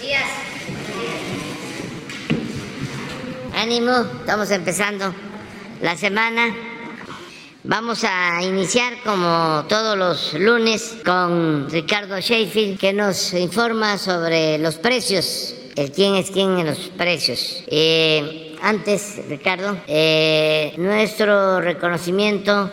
días. Ánimo, estamos empezando la semana. Vamos a iniciar como todos los lunes con Ricardo Sheffield que nos informa sobre los precios, el quién es quién en los precios. Eh, antes, Ricardo, eh, nuestro reconocimiento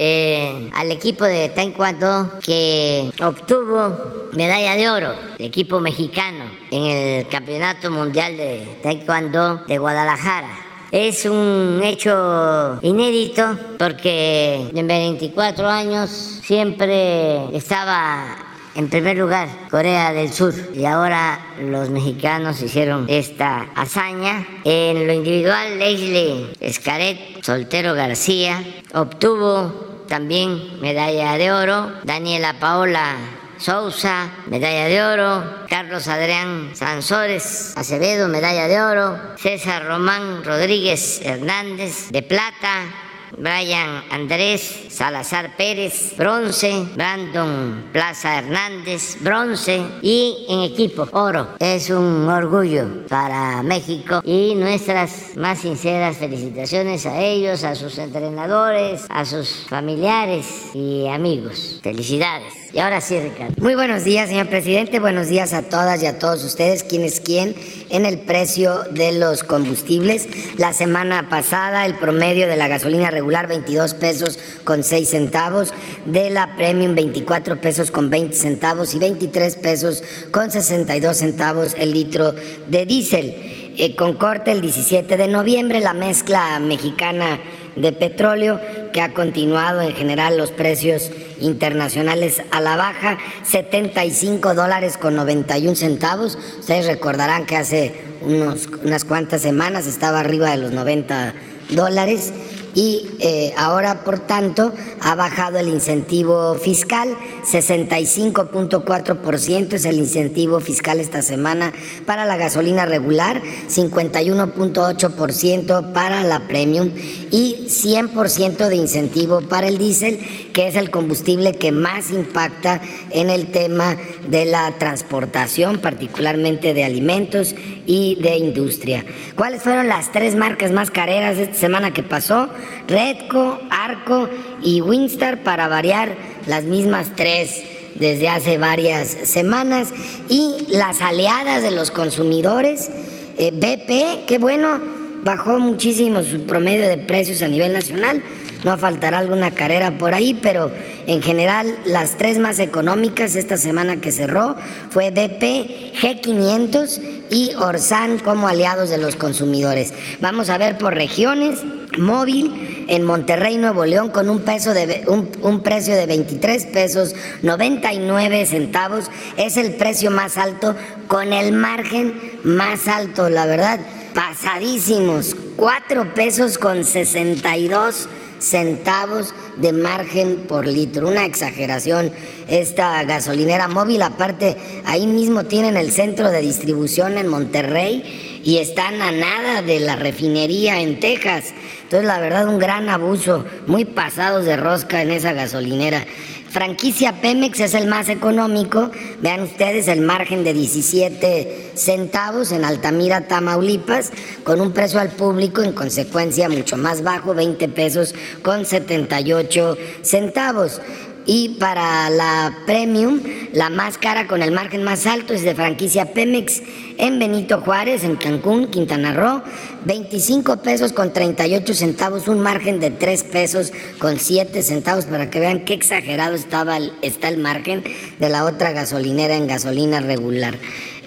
eh, al equipo de Taekwondo que obtuvo medalla de oro, el equipo mexicano, en el Campeonato Mundial de Taekwondo de Guadalajara. Es un hecho inédito porque en 24 años siempre estaba en primer lugar Corea del Sur y ahora los mexicanos hicieron esta hazaña. En lo individual, Leslie Escaret Soltero García obtuvo también medalla de oro, Daniela Paola Sousa, medalla de oro, Carlos Adrián Sansores Acevedo, medalla de oro, César Román Rodríguez Hernández, de plata, Brian Andrés Salazar Pérez, bronce, Brandon Plaza Hernández, bronce y en equipo, oro. Es un orgullo para México y nuestras más sinceras felicitaciones a ellos, a sus entrenadores, a sus familiares y amigos. Felicidades. Y ahora sí, Ricardo. Muy buenos días, señor presidente. Buenos días a todas y a todos ustedes. ¿Quién es quién en el precio de los combustibles? La semana pasada, el promedio de la gasolina regular, 22 pesos con 6 centavos. De la premium, 24 pesos con 20 centavos. Y 23 pesos con 62 centavos el litro de diésel. Eh, con corte el 17 de noviembre, la mezcla mexicana de petróleo que ha continuado en general los precios internacionales a la baja, 75 dólares con 91 centavos. Ustedes recordarán que hace unos, unas cuantas semanas estaba arriba de los 90 dólares y eh, ahora, por tanto, ha bajado el incentivo fiscal, 65.4% es el incentivo fiscal esta semana para la gasolina regular, 51.8% para la premium y 100% de incentivo para el diésel, que es el combustible que más impacta en el tema de la transportación, particularmente de alimentos y de industria. ¿Cuáles fueron las tres marcas más careras esta semana que pasó? Redco, Arco y Winstar para variar las mismas tres desde hace varias semanas y las aliadas de los consumidores, eh, BP, que bueno, bajó muchísimo su promedio de precios a nivel nacional, no faltará alguna carrera por ahí, pero en general las tres más económicas esta semana que cerró fue BP, G500 y Orsan como aliados de los consumidores. Vamos a ver por regiones, móvil en Monterrey, Nuevo León, con un, peso de, un, un, precio de 23 pesos 99 centavos. Es el precio más alto con el margen más alto, la verdad. Pasadísimos, 4 pesos con 62 centavos de margen por litro. Una exageración esta gasolinera móvil. Aparte, ahí mismo tienen el centro de distribución en Monterrey y están a nada de la refinería en Texas. Entonces, la verdad, un gran abuso, muy pasados de rosca en esa gasolinera. Franquicia Pemex es el más económico. Vean ustedes el margen de 17 centavos en Altamira, Tamaulipas, con un precio al público en consecuencia mucho más bajo, 20 pesos con 78 centavos. Y para la Premium, la más cara con el margen más alto es de franquicia Pemex en Benito Juárez, en Cancún, Quintana Roo, 25 pesos con 38 centavos, un margen de 3 pesos con 7 centavos para que vean qué exagerado estaba está el margen de la otra gasolinera en gasolina regular.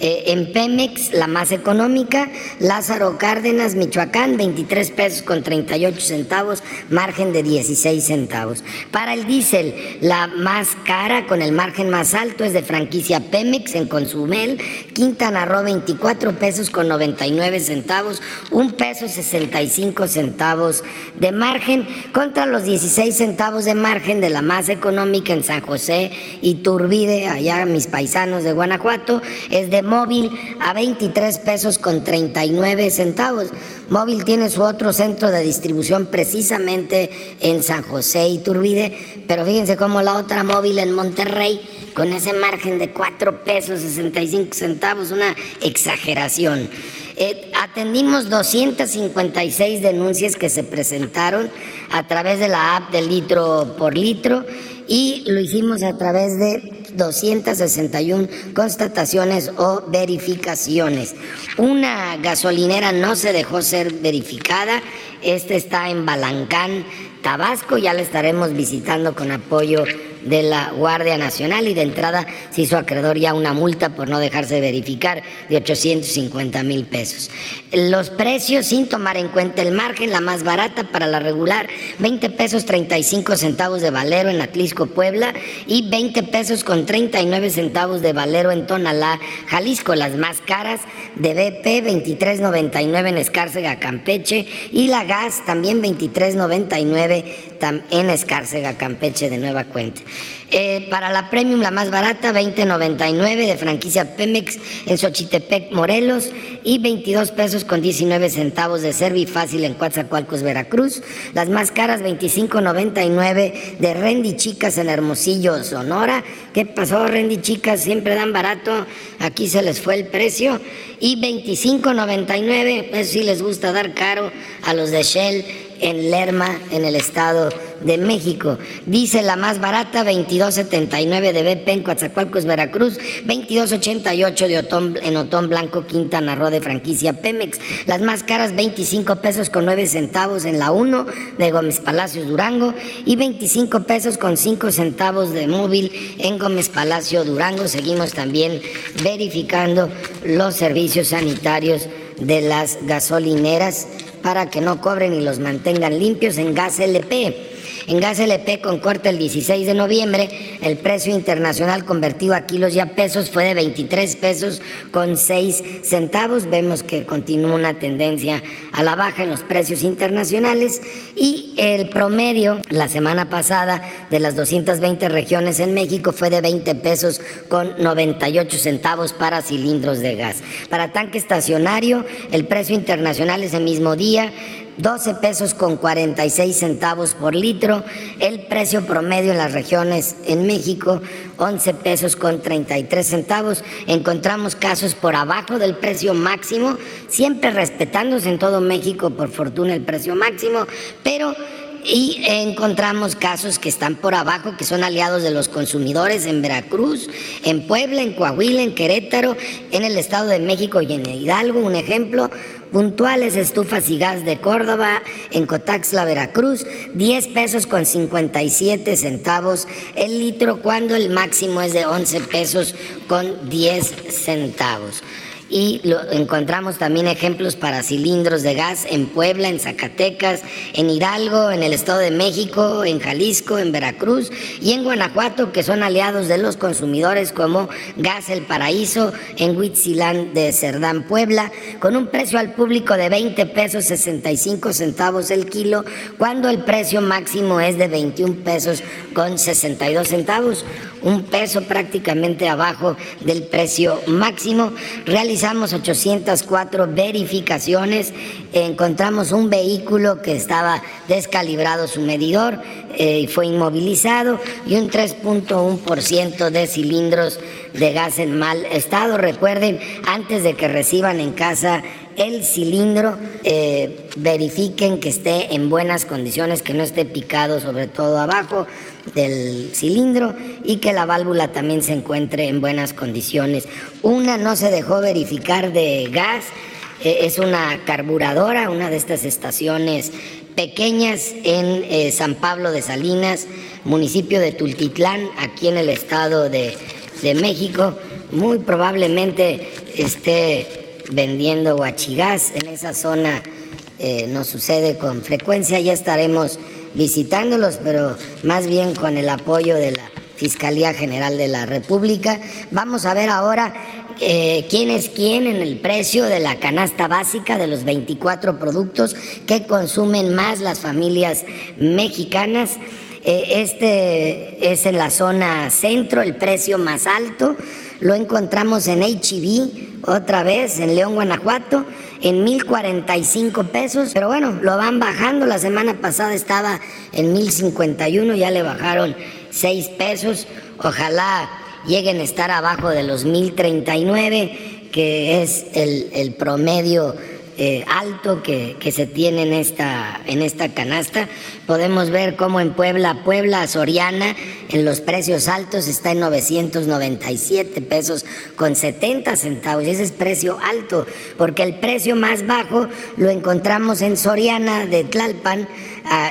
Eh, en Pemex, la más económica, Lázaro Cárdenas, Michoacán, 23 pesos con 38 centavos, margen de 16 centavos. Para el diésel, la más cara con el margen más alto es de franquicia Pemex en Consumel, Quintana Roo, 24 pesos con 99 centavos, un peso 65 centavos de margen contra los 16 centavos de margen de la más económica en San José y Turbide, allá mis paisanos de Guanajuato, es de móvil a 23 pesos con 39 centavos. Móvil tiene su otro centro de distribución precisamente en San José y Turbide, pero fíjense cómo la otra móvil en Monterrey, con ese margen de 4 pesos 65 centavos, una exageración. Eh, atendimos 256 denuncias que se presentaron a través de la app de litro por litro y lo hicimos a través de 261 constataciones o verificaciones. Una gasolinera no se dejó ser verificada, este está en Balancán, Tabasco, ya la estaremos visitando con apoyo de la Guardia Nacional y de entrada se hizo acreedor ya una multa por no dejarse verificar de 850 mil pesos. Los precios sin tomar en cuenta el margen, la más barata para la regular, 20 pesos 35 centavos de valero en Atlisco, Puebla y 20 pesos con 39 centavos de valero en Tonalá, Jalisco. Las más caras de BP, 23.99 en Escárcega, Campeche y la gas también 23.99 en Escárcega, Campeche de nueva cuenta. Eh, para la Premium, la más barata, 20.99 de franquicia Pemex en Xochitepec, Morelos, y 22 pesos con 19 centavos de Servi Fácil en Coatzacoalcos, Veracruz. Las más caras, 25.99 de Rendy Chicas en Hermosillo, Sonora. ¿Qué pasó, Rendy Chicas? Siempre dan barato. Aquí se les fue el precio. Y 25.99, pues sí les gusta dar caro a los de Shell en Lerma, en el Estado de México. Dice la más barata, 22.79 de BP en Coatzacoalcos, Veracruz, 22.88 de Otón, en Otón Blanco, Quintana Roo de franquicia Pemex. Las más caras, 25 pesos con 9 centavos en la 1 de Gómez Palacios, Durango, y 25 pesos con 5 centavos de móvil en Gómez Palacio, Durango. Seguimos también verificando los servicios sanitarios de las gasolineras para que no cobren y los mantengan limpios en gas LP. En gas LP con corte el 16 de noviembre, el precio internacional convertido a kilos y a pesos fue de 23 pesos con 6 centavos. Vemos que continúa una tendencia a la baja en los precios internacionales y el promedio la semana pasada de las 220 regiones en México fue de 20 pesos con 98 centavos para cilindros de gas. Para tanque estacionario, el precio internacional ese mismo día 12 pesos con 46 centavos por litro, el precio promedio en las regiones en México 11 pesos con 33 centavos. Encontramos casos por abajo del precio máximo, siempre respetándose en todo México por fortuna el precio máximo, pero y encontramos casos que están por abajo, que son aliados de los consumidores en Veracruz, en Puebla, en Coahuila, en Querétaro, en el Estado de México y en Hidalgo. Un ejemplo, puntuales estufas y gas de Córdoba, en Cotaxla, Veracruz, 10 pesos con 57 centavos el litro, cuando el máximo es de 11 pesos con 10 centavos y lo, encontramos también ejemplos para cilindros de gas en Puebla, en Zacatecas, en Hidalgo, en el Estado de México, en Jalisco, en Veracruz y en Guanajuato, que son aliados de los consumidores como Gas El Paraíso, en Huitzilán de Cerdán, Puebla, con un precio al público de 20 pesos 65 centavos el kilo, cuando el precio máximo es de 21 pesos con 62 centavos un peso prácticamente abajo del precio máximo. Realizamos 804 verificaciones, encontramos un vehículo que estaba descalibrado su medidor eh, y fue inmovilizado y un 3.1% de cilindros de gas en mal estado. Recuerden, antes de que reciban en casa el cilindro, eh, verifiquen que esté en buenas condiciones, que no esté picado sobre todo abajo del cilindro y que la válvula también se encuentre en buenas condiciones. Una no se dejó verificar de gas, eh, es una carburadora, una de estas estaciones pequeñas en eh, San Pablo de Salinas, municipio de Tultitlán, aquí en el estado de, México. Muy probablemente esté vendiendo guachigás en esa zona. Eh, no sucede con frecuencia, ya estaremos visitándolos, pero más bien con el apoyo de la Fiscalía General de la República. Vamos a ver ahora eh, quién es quién en el precio de la canasta básica de los 24 productos que consumen más las familias mexicanas. Eh, este es en la zona centro, el precio más alto. lo encontramos en HB, e otra vez en León, Guanajuato, en 1045 pesos, pero bueno, lo van bajando. La semana pasada estaba en 1051, ya le bajaron 6 pesos. Ojalá lleguen a estar abajo de los 1039, que es el, el promedio eh, alto que, se tiene en esta, en esta canasta. Podemos ver cómo en Puebla, Puebla, Soriana, en los precios altos está en 997 pesos con 70 centavos. Ese es precio alto, porque el precio más bajo lo encontramos en Soriana de Tlalpan,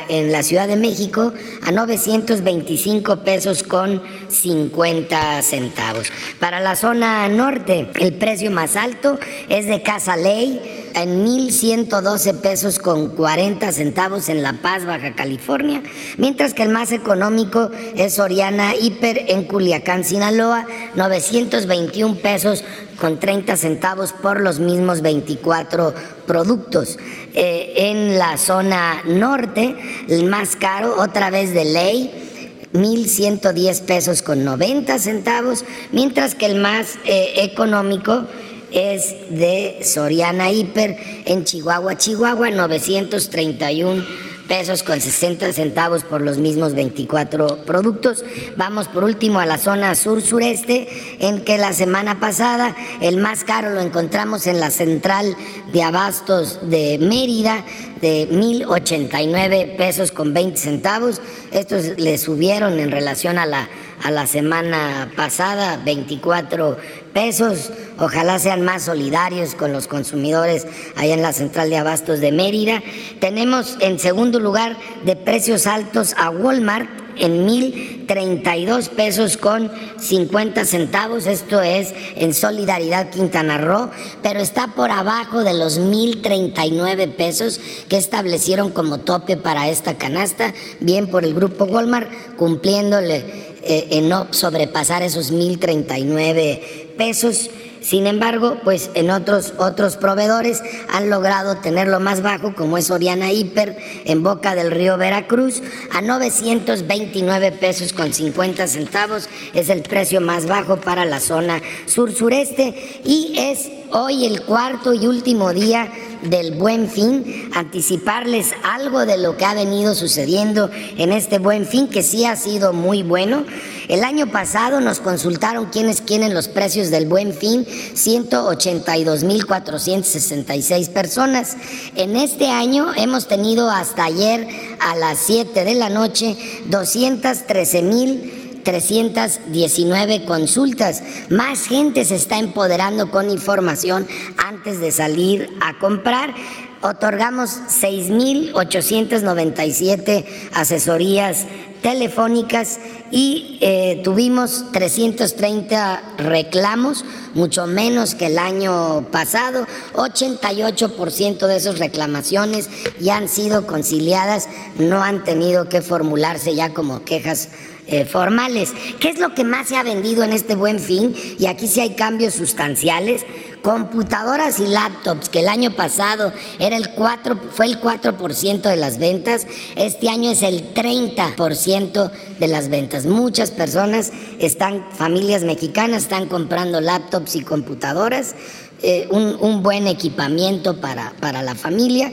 en la Ciudad de México, a 925 pesos con 50 centavos. Para la zona norte, el precio más alto es de Casa Ley en 1.112 pesos con 40 centavos en La Paz, Baja California, mientras que el más económico es Oriana Hiper en Culiacán, Sinaloa, 921 pesos con 30 centavos por los mismos 24 productos. Eh, en la zona norte, el más caro, otra vez de ley, 1.110 pesos con 90 centavos, mientras que el más eh, económico es de Soriana Hiper en Chihuahua, Chihuahua, 931 pesos con 60 centavos por los mismos 24 productos. Vamos por último a la zona sur-sureste, en que la semana pasada el más caro lo encontramos en la central de abastos de Mérida, de 1.089 pesos con 20 centavos. Estos le subieron en relación a la, a la semana pasada, 24 pesos. Ojalá sean más solidarios con los consumidores allá en la central de abastos de Mérida. Tenemos en segundo lugar de precios altos a Walmart en 1.032 pesos con 50 centavos, esto es en Solidaridad Quintana Roo, pero está por abajo de los 1.039 pesos que establecieron como tope para esta canasta, bien por el grupo Walmart, cumpliéndole eh, en no sobrepasar esos 1.039 pesos. Sin embargo, pues en otros, otros proveedores han logrado tenerlo más bajo, como es Oriana Hiper en Boca del Río Veracruz, a 929 pesos con 50 centavos. Es el precio más bajo para la zona sur-sureste y es hoy el cuarto y último día del buen fin, anticiparles algo de lo que ha venido sucediendo en este buen fin, que sí ha sido muy bueno. El año pasado nos consultaron quiénes quieren los precios del buen fin, 182.466 personas. En este año hemos tenido hasta ayer a las 7 de la noche 213.000 319 consultas. Más gente se está empoderando con información antes de salir a comprar. Otorgamos 6.897 asesorías telefónicas y eh, tuvimos 330 reclamos, mucho menos que el año pasado. 88% de esas reclamaciones ya han sido conciliadas, no han tenido que formularse ya como quejas eh, formales. ¿Qué es lo que más se ha vendido en este buen fin? Y aquí sí hay cambios sustanciales. Computadoras y laptops, que el año pasado era el 4, fue el 4% de las ventas, este año es el 30% de las ventas. Muchas personas están, familias mexicanas, están comprando laptops y computadoras, eh, un, un, buen equipamiento para, para la familia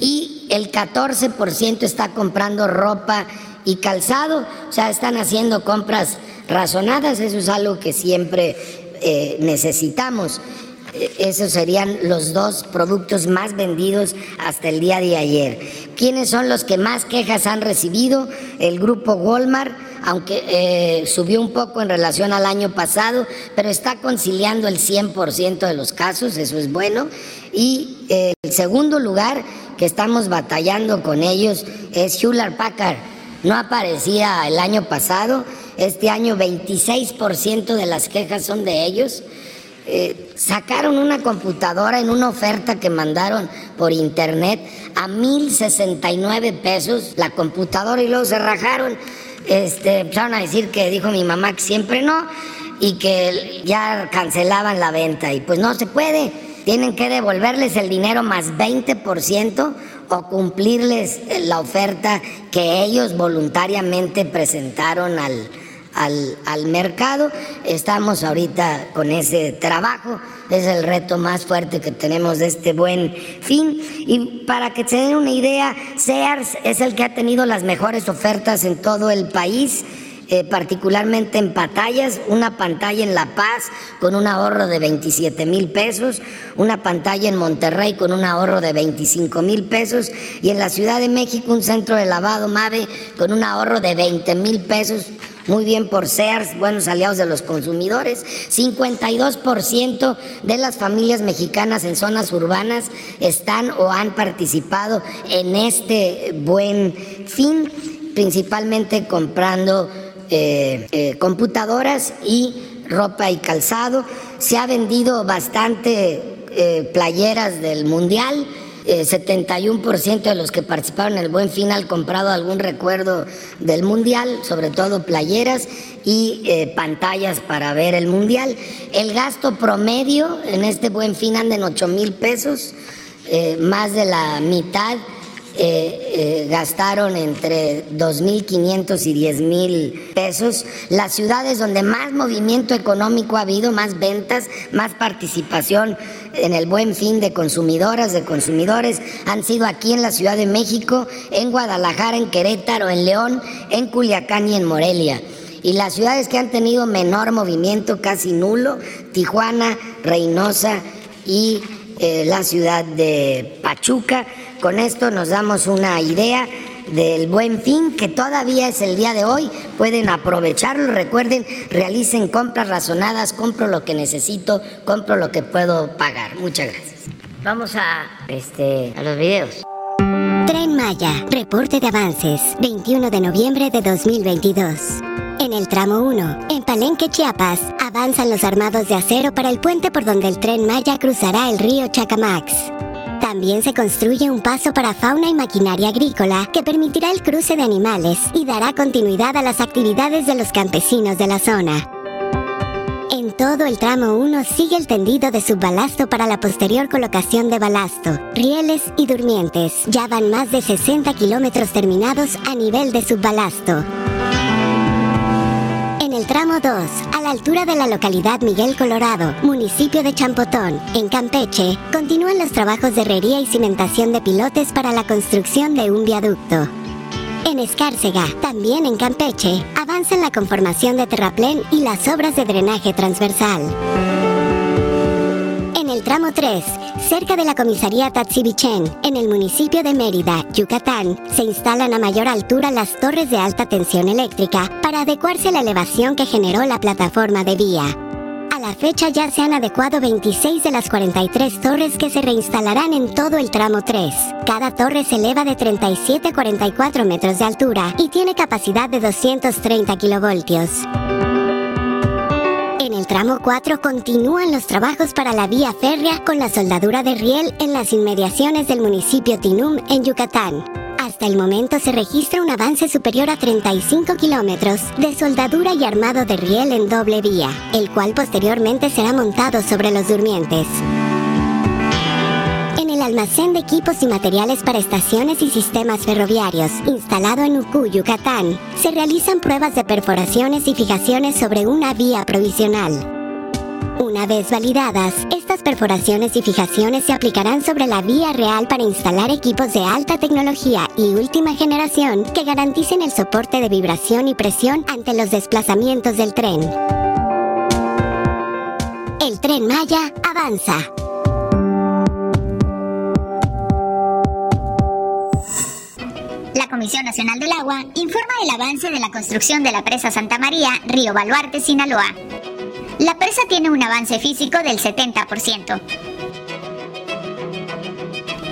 y el 14% está comprando ropa y calzado, o sea, están haciendo compras razonadas, eso es algo que siempre eh, necesitamos. Eh, esos serían los dos productos más vendidos hasta el día de ayer. ¿Quiénes son los que más quejas han recibido? El grupo Walmart, aunque eh, subió un poco en relación al año pasado, pero está conciliando el 100% de los casos, eso es bueno. Y el segundo lugar que estamos batallando con ellos es Hewlett Packard no aparecía el año pasado, este año 26% de las quejas son de ellos. Eh, sacaron una computadora en una oferta que mandaron por internet a 1069 pesos la computadora y luego se rajaron. Este, empezaron a decir que dijo mi mamá que siempre no y que ya cancelaban la venta y pues no se puede. Tienen que devolverles el dinero más 20% o cumplirles la oferta que ellos voluntariamente presentaron al, al, al mercado. Estamos ahorita con ese trabajo, es el reto más fuerte que tenemos de este buen fin. Y para que se den una idea, Sears es el que ha tenido las mejores ofertas en todo el país. Eh, particularmente en pantallas, una pantalla en La Paz con un ahorro de 27 mil pesos, una pantalla en Monterrey con un ahorro de 25 mil pesos y en la Ciudad de México un centro de lavado MAVE con un ahorro de 20 mil pesos. Muy bien por Sears, buenos aliados de los consumidores. 52% de las familias mexicanas en zonas urbanas están o han participado en este buen fin, principalmente comprando eh, eh, computadoras y ropa y calzado. Se ha vendido bastante eh, playeras del Mundial. 71% de los que participaron en el Buen Fin han comprado algún recuerdo del Mundial, sobre todo playeras y pantallas para ver el Mundial. El gasto promedio en este Buen Fin anda en 8 mil pesos, más de la mitad eh, eh, gastaron entre 2.500 y 10.000 pesos. Las ciudades donde más movimiento económico ha habido, más ventas, más participación en el buen fin de consumidoras, de consumidores, han sido aquí en la Ciudad de México, en Guadalajara, en Querétaro, en León, en Culiacán y en Morelia. Y las ciudades que han tenido menor movimiento, casi nulo, Tijuana, Reynosa y eh, la ciudad de Pachuca. Con esto nos damos una idea del buen fin que todavía es el día de hoy. Pueden aprovecharlo. Recuerden, realicen compras razonadas. Compro lo que necesito, compro lo que puedo pagar. Muchas gracias. Vamos a, este, a los videos. Tren Maya, reporte de avances, 21 de noviembre de 2022. En el tramo 1, en Palenque, Chiapas, avanzan los armados de acero para el puente por donde el tren Maya cruzará el río Chacamax. También se construye un paso para fauna y maquinaria agrícola que permitirá el cruce de animales y dará continuidad a las actividades de los campesinos de la zona. En todo el tramo 1 sigue el tendido de subbalasto para la posterior colocación de balasto, rieles y durmientes. Ya van más de 60 kilómetros terminados a nivel de subbalasto el tramo 2, a la altura de la localidad Miguel Colorado, municipio de Champotón, en Campeche, continúan los trabajos de herrería y cimentación de pilotes para la construcción de un viaducto. En Escárcega, también en Campeche, avanzan la conformación de terraplén y las obras de drenaje transversal el tramo 3, cerca de la comisaría Tatsibichen, en el municipio de Mérida, Yucatán, se instalan a mayor altura las torres de alta tensión eléctrica para adecuarse a la elevación que generó la plataforma de vía. A la fecha ya se han adecuado 26 de las 43 torres que se reinstalarán en todo el tramo 3. Cada torre se eleva de 37 a 44 metros de altura y tiene capacidad de 230 kilovoltios tramo 4 continúan los trabajos para la vía férrea con la soldadura de riel en las inmediaciones del municipio Tinum en Yucatán. Hasta el momento se registra un avance superior a 35 kilómetros de soldadura y armado de riel en doble vía, el cual posteriormente será montado sobre los durmientes almacén de equipos y materiales para estaciones y sistemas ferroviarios, instalado en Ucú, Yucatán, se realizan pruebas de perforaciones y fijaciones sobre una vía provisional. Una vez validadas, estas perforaciones y fijaciones se aplicarán sobre la vía real para instalar equipos de alta tecnología y última generación que garanticen el soporte de vibración y presión ante los desplazamientos del tren. El tren Maya avanza. La Comisión Nacional del Agua informa el avance de la construcción de la presa Santa María, Río Baluarte, Sinaloa. La presa tiene un avance físico del 70%.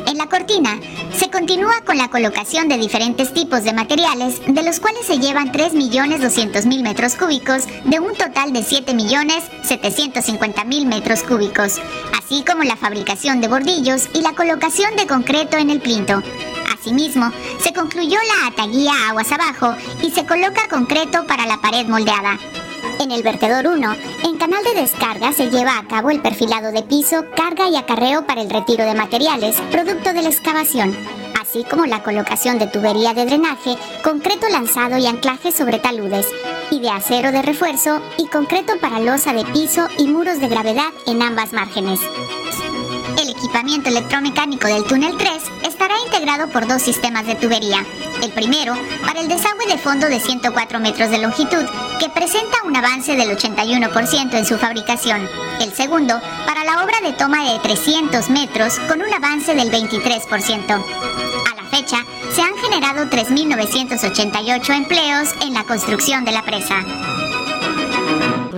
En la cortina se continúa con la colocación de diferentes tipos de materiales, de los cuales se llevan 3.200.000 metros cúbicos de un total de 7.750.000 metros cúbicos, así como la fabricación de bordillos y la colocación de concreto en el plinto, Asimismo, se concluyó la ataguía aguas abajo y se coloca concreto para la pared moldeada. En el vertedor 1, en canal de descarga se lleva a cabo el perfilado de piso, carga y acarreo para el retiro de materiales, producto de la excavación, así como la colocación de tubería de drenaje, concreto lanzado y anclaje sobre taludes, y de acero de refuerzo y concreto para losa de piso y muros de gravedad en ambas márgenes. Equipamiento electromecánico del túnel 3 estará integrado por dos sistemas de tubería. El primero, para el desagüe de fondo de 104 metros de longitud, que presenta un avance del 81% en su fabricación. El segundo, para la obra de toma de 300 metros, con un avance del 23%. A la fecha, se han generado 3.988 empleos en la construcción de la presa.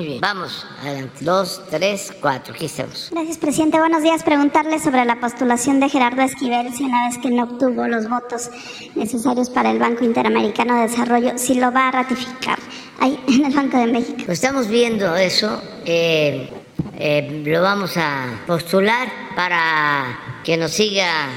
Muy bien, vamos, adelante. Dos, tres, cuatro, aquí estamos. Gracias, presidente. Buenos días. Preguntarle sobre la postulación de Gerardo Esquivel, si una vez que no obtuvo los votos necesarios para el Banco Interamericano de Desarrollo, si lo va a ratificar ahí en el Banco de México. Pues estamos viendo eso. eh, eh, lo vamos a postular para que nos siga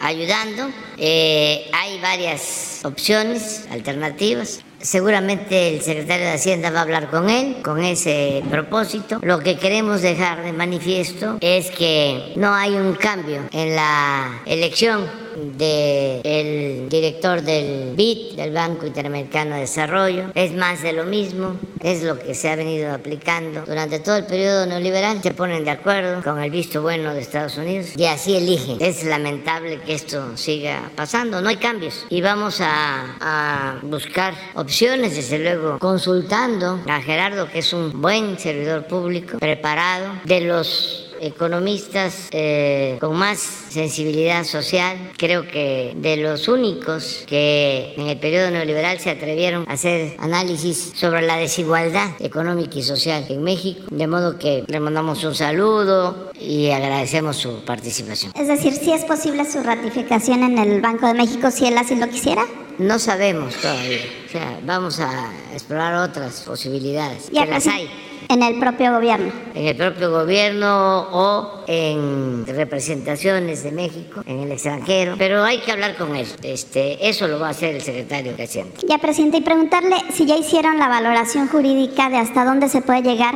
ayudando. Eh, hay varias opciones, alternativas. Seguramente el secretario de Hacienda va a hablar con él con ese propósito. Lo que queremos dejar de manifiesto es que no hay un cambio en la elección del director del BID, del Banco Interamericano de Desarrollo. Es más de lo mismo, es lo que se ha venido aplicando durante todo el periodo neoliberal. Se ponen de acuerdo con el visto bueno de Estados Unidos y así eligen. Es lamentable que esto siga pasando, no hay cambios. Y vamos a, a buscar opciones, desde luego, consultando a Gerardo, que es un buen servidor público, preparado, de los economistas eh, con más sensibilidad social, creo que de los únicos que en el periodo neoliberal se atrevieron a hacer análisis sobre la desigualdad económica y social en México, de modo que le mandamos un saludo y agradecemos su participación. Es decir, si es posible su ratificación en el Banco de México, si él así lo quisiera. No sabemos todavía, o sea, vamos a explorar otras posibilidades, Ya que las hay. En el propio gobierno. en el propio gobierno o en representaciones de México en el extranjero, pero hay que hablar con él. Este, eso lo va a hacer el secretario de Hacienda. Ya, presidente, y preguntarle si ya hicieron la valoración jurídica de hasta dónde se puede llegar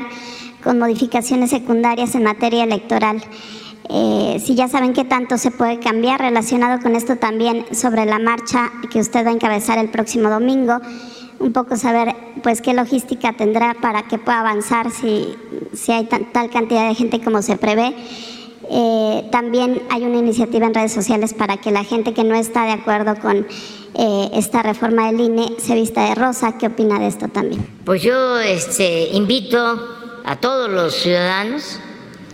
con modificaciones secundarias en materia electoral. Eh, si ya saben qué tanto se puede cambiar relacionado con esto también sobre la marcha que usted va a encabezar el próximo domingo. Un poco saber, pues, qué logística tendrá para que pueda avanzar si, si hay tal cantidad de gente como se prevé. Eh, también hay una iniciativa en redes sociales para que la gente que no está de acuerdo con eh, esta reforma del INE se vista de rosa. ¿Qué opina de esto también? Pues yo este, invito a todos los ciudadanos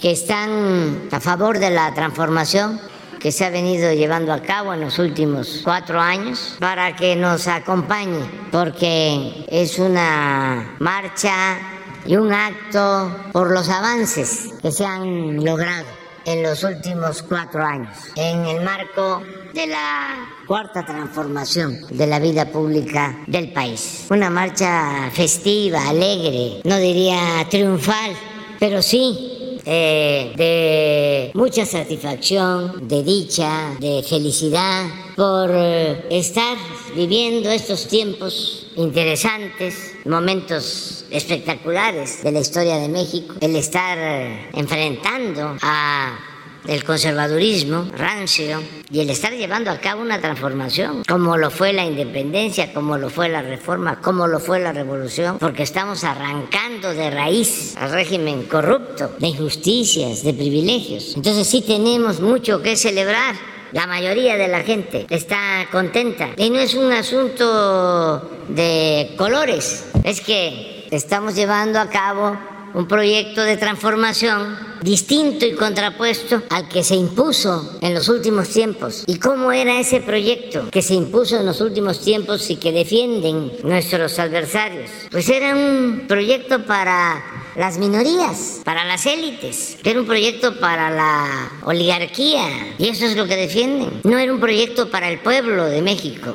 que están a favor de la transformación que se ha venido llevando a cabo en los últimos cuatro años para que nos acompañe, porque es una marcha y un acto por los avances que se han logrado en los últimos cuatro años en el marco de la cuarta transformación de la vida pública del país. Una marcha festiva, alegre, no diría triunfal, pero sí eh, de mucha satisfacción, de dicha, de felicidad por eh, estar viviendo estos tiempos interesantes, momentos espectaculares de la historia de México, el estar eh, enfrentando a el conservadurismo rancio y el estar llevando a cabo una transformación, como lo fue la independencia, como lo fue la reforma, como lo fue la revolución, porque estamos arrancando de raíz al régimen corrupto, de injusticias, de privilegios. Entonces sí tenemos mucho que celebrar. La mayoría de la gente está contenta. Y no es un asunto de colores, es que estamos llevando a cabo un proyecto de transformación distinto y contrapuesto al que se impuso en los últimos tiempos. ¿Y cómo era ese proyecto que se impuso en los últimos tiempos y que defienden nuestros adversarios? Pues era un proyecto para las minorías, para las élites, era un proyecto para la oligarquía y eso es lo que defienden. No era un proyecto para el pueblo de México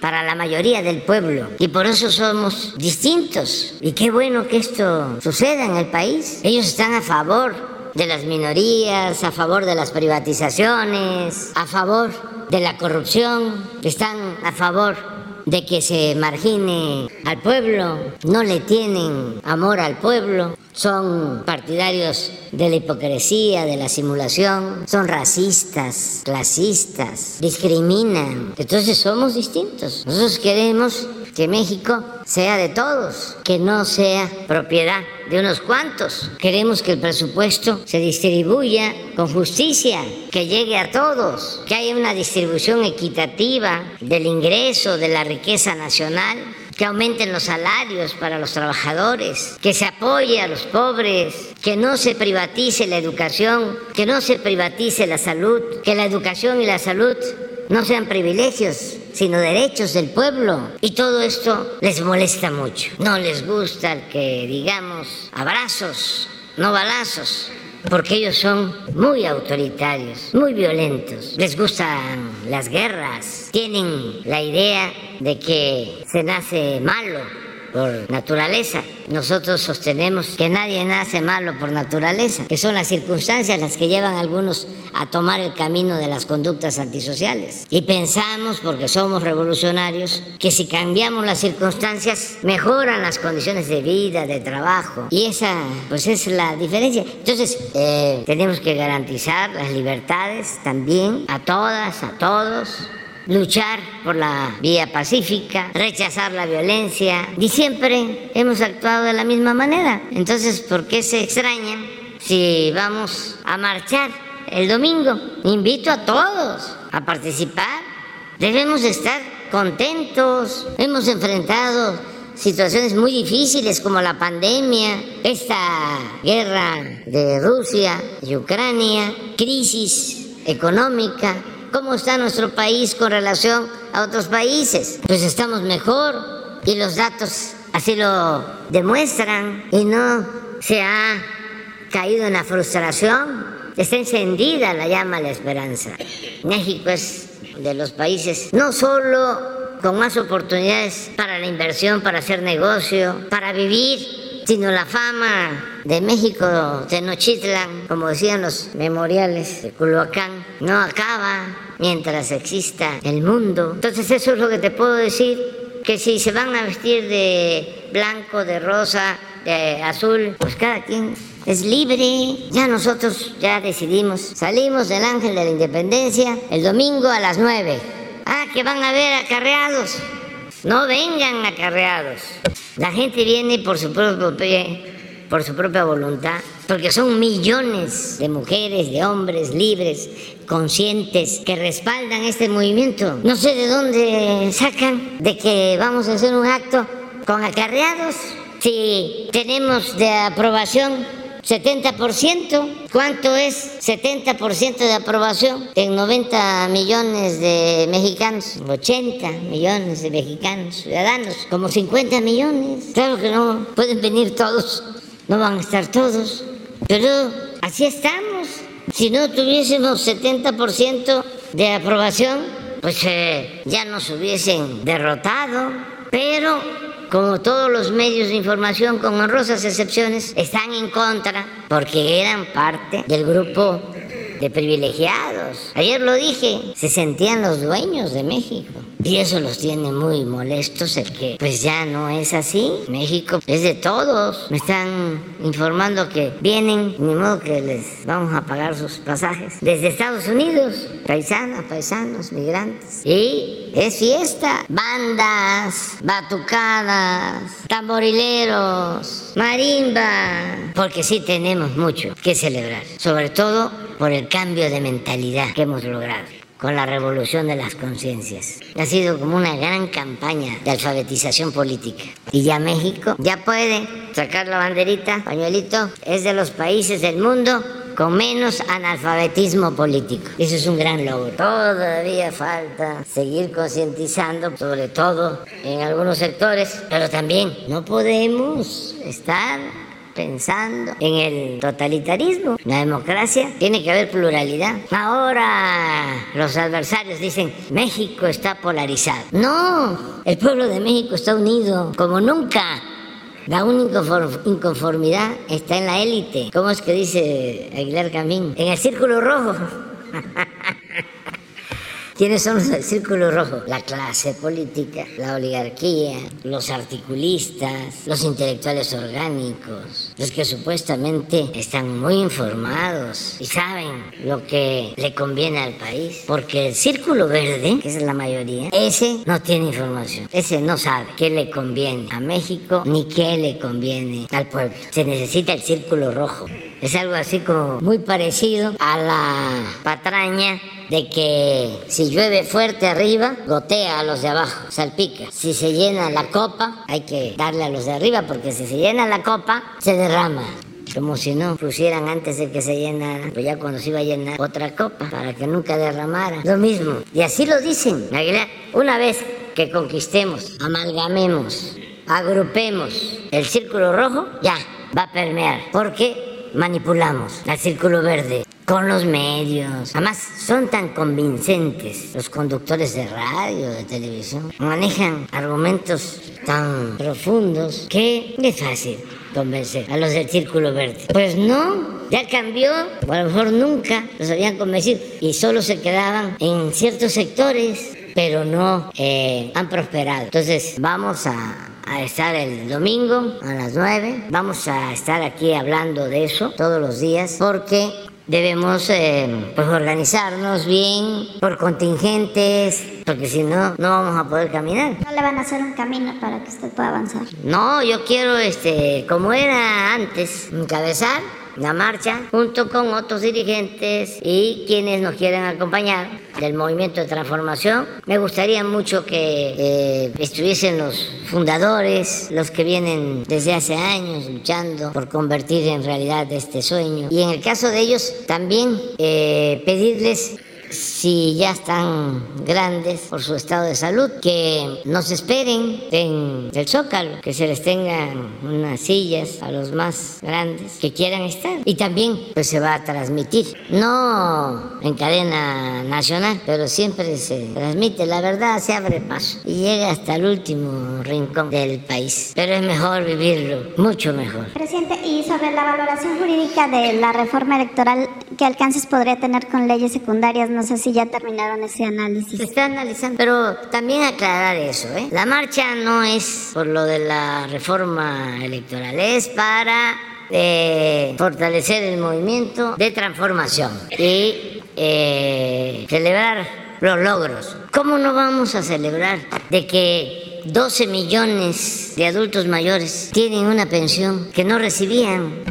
para la mayoría del pueblo y por eso somos distintos. Y qué bueno que esto suceda en el país. Ellos están a favor de las minorías, a favor de las privatizaciones, a favor de la corrupción, están a favor de que se margine al pueblo, no le tienen amor al pueblo, son partidarios de la hipocresía, de la simulación, son racistas, clasistas, discriminan. Entonces somos distintos. Nosotros queremos que México sea de todos, que no sea propiedad de unos cuantos. Queremos que el presupuesto se distribuya con justicia, que llegue a todos, que haya una distribución equitativa del ingreso, de la riqueza nacional que aumenten los salarios para los trabajadores, que se apoye a los pobres, que no se privatice la educación, que no se privatice la salud, que la educación y la salud no sean privilegios, sino derechos del pueblo. Y todo esto les molesta mucho. No les gusta que digamos abrazos, no balazos porque ellos son muy autoritarios, muy violentos, les gustan las guerras, tienen la idea de que se nace malo por naturaleza. Nosotros sostenemos que nadie nace malo por naturaleza, que son las circunstancias las que llevan a algunos a tomar el camino de las conductas antisociales. Y pensamos, porque somos revolucionarios, que si cambiamos las circunstancias, mejoran las condiciones de vida, de trabajo. Y esa, pues es la diferencia. Entonces, eh, tenemos que garantizar las libertades también a todas, a todos luchar por la vía pacífica, rechazar la violencia y siempre hemos actuado de la misma manera. Entonces, ¿por qué se extrañan si vamos a marchar el domingo? Invito a todos a participar. Debemos estar contentos. Hemos enfrentado situaciones muy difíciles como la pandemia, esta guerra de Rusia y Ucrania, crisis económica, ¿Cómo está nuestro país con relación a otros países? Pues estamos mejor y los datos así lo demuestran y no se ha caído en la frustración. Está encendida la llama de la esperanza. México es de los países no solo con más oportunidades para la inversión, para hacer negocio, para vivir, sino la fama de México, Tenochtitlan, como decían los memoriales de Culhuacán, no acaba mientras exista el mundo. Entonces eso es lo que te puedo decir, que si se van a vestir de blanco, de rosa, de azul, pues cada quien es libre. Ya nosotros ya decidimos. Salimos del Ángel de la Independencia el domingo a las 9. Ah, que van a ver acarreados. No vengan acarreados. La gente viene por su propio pie por su propia voluntad, porque son millones de mujeres, de hombres libres, conscientes, que respaldan este movimiento. No sé de dónde sacan de que vamos a hacer un acto con acarreados. Si tenemos de aprobación 70%, ¿cuánto es 70% de aprobación en 90 millones de mexicanos? 80 millones de mexicanos, ciudadanos, como 50 millones. Claro que no pueden venir todos no van a estar todos, pero así estamos. Si no tuviésemos 70% de aprobación, pues eh, ya nos hubiesen derrotado, pero como todos los medios de información, con honrosas excepciones, están en contra porque eran parte del grupo de privilegiados. Ayer lo dije, se sentían los dueños de México. Y eso los tiene muy molestos, el que pues ya no es así. México es de todos. Me están informando que vienen, ni modo que les vamos a pagar sus pasajes. Desde Estados Unidos, paisanas, paisanos, migrantes. Y es fiesta. Bandas, batucadas, tamborileros, marimba. Porque sí tenemos mucho que celebrar. Sobre todo por el cambio de mentalidad que hemos logrado con la revolución de las conciencias. Ha sido como una gran campaña de alfabetización política. Y ya México ya puede sacar la banderita, pañuelito, es de los países del mundo con menos analfabetismo político. Eso es un gran logro. Todavía falta seguir concientizando, sobre todo en algunos sectores, pero también no podemos estar pensando en el totalitarismo. La democracia tiene que haber pluralidad. Ahora los adversarios dicen, México está polarizado. No, el pueblo de México está unido como nunca. La única inconformidad está en la élite. ¿Cómo es que dice Aguilar Camín? En el círculo rojo. ¿Quiénes son los del Círculo Rojo? La clase política, la oligarquía, los articulistas, los intelectuales orgánicos, los que supuestamente están muy informados y saben lo que le conviene al país. Porque el Círculo Verde, que es la mayoría, ese no tiene información. Ese no sabe qué le conviene a México ni qué le conviene al pueblo. Se necesita el Círculo Rojo. Es algo así como muy parecido a la patraña de que si llueve fuerte arriba, gotea a los de abajo, salpica. Si se llena la copa, hay que darle a los de arriba, porque si se llena la copa, se derrama. Como si no pusieran antes de que se llenara, pues ya cuando se iba a llenar otra copa, para que nunca derramara. Lo mismo. Y así lo dicen, Aguilar. Una vez que conquistemos, amalgamemos, agrupemos el círculo rojo, ya va a permear. Porque manipulamos al círculo verde con los medios. Además, son tan convincentes los conductores de radio, de televisión. Manejan argumentos tan profundos que es fácil convencer a los del Círculo Verde. Pues no, ya cambió, o a lo mejor nunca los habían convencido y solo se quedaban en ciertos sectores, pero no eh, han prosperado. Entonces, vamos a a estar el domingo a las 9. Vamos a estar aquí hablando de eso todos los días porque debemos eh, pues organizarnos bien por contingentes, porque si no, no vamos a poder caminar. No le van a hacer un camino para que usted pueda avanzar. No, yo quiero, este, como era antes, encabezar la marcha junto con otros dirigentes y quienes nos quieren acompañar del movimiento de transformación. Me gustaría mucho que eh, estuviesen los fundadores, los que vienen desde hace años luchando por convertir en realidad este sueño. Y en el caso de ellos también eh, pedirles si ya están grandes por su estado de salud, que nos esperen en el Zócalo, que se les tengan unas sillas a los más grandes que quieran estar. Y también pues se va a transmitir, no en cadena nacional, pero siempre se transmite. La verdad se abre paso y llega hasta el último rincón del país. Pero es mejor vivirlo, mucho mejor. Presidente, y sobre la valoración jurídica de la reforma electoral, ¿qué alcances podría tener con leyes secundarias? No sé si ya terminaron ese análisis. Se está analizando, pero también aclarar eso, ¿eh? La marcha no es por lo de la reforma electoral, es para eh, fortalecer el movimiento de transformación y eh, celebrar los logros. ¿Cómo no vamos a celebrar de que 12 millones de adultos mayores tienen una pensión que no recibían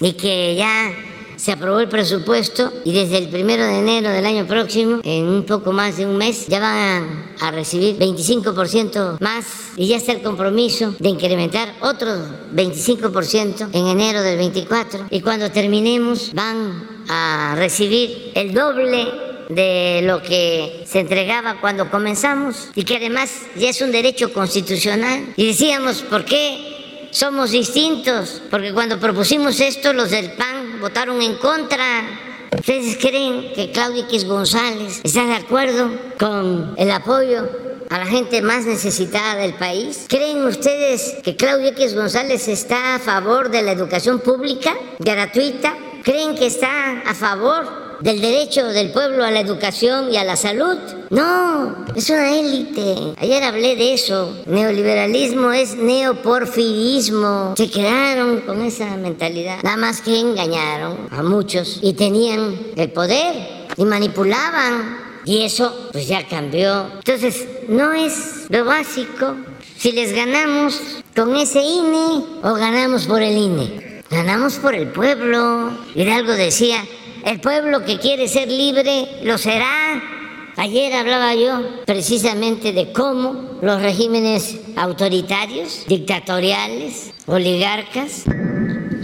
y que ya se aprobó el presupuesto y desde el primero de enero del año próximo, en un poco más de un mes, ya van a recibir 25% más y ya está el compromiso de incrementar otro 25% en enero del 24 y cuando terminemos van a recibir el doble de lo que se entregaba cuando comenzamos y que además ya es un derecho constitucional. Y decíamos, ¿por qué somos distintos? Porque cuando propusimos esto, los del PAN votaron en contra. ¿Ustedes creen que Claudia X González está de acuerdo con el apoyo a la gente más necesitada del país? ¿Creen ustedes que Claudia X González está a favor de la educación pública gratuita? ¿Creen que está a favor del derecho del pueblo a la educación y a la salud. No, es una élite. Ayer hablé de eso. Neoliberalismo es neoporfirismo. Se quedaron con esa mentalidad. Nada más que engañaron a muchos y tenían el poder y manipulaban. Y eso pues ya cambió. Entonces, no es lo básico si les ganamos con ese INE o ganamos por el INE. Ganamos por el pueblo. Hidalgo decía, el pueblo que quiere ser libre lo será. Ayer hablaba yo precisamente de cómo los regímenes autoritarios, dictatoriales, oligarcas,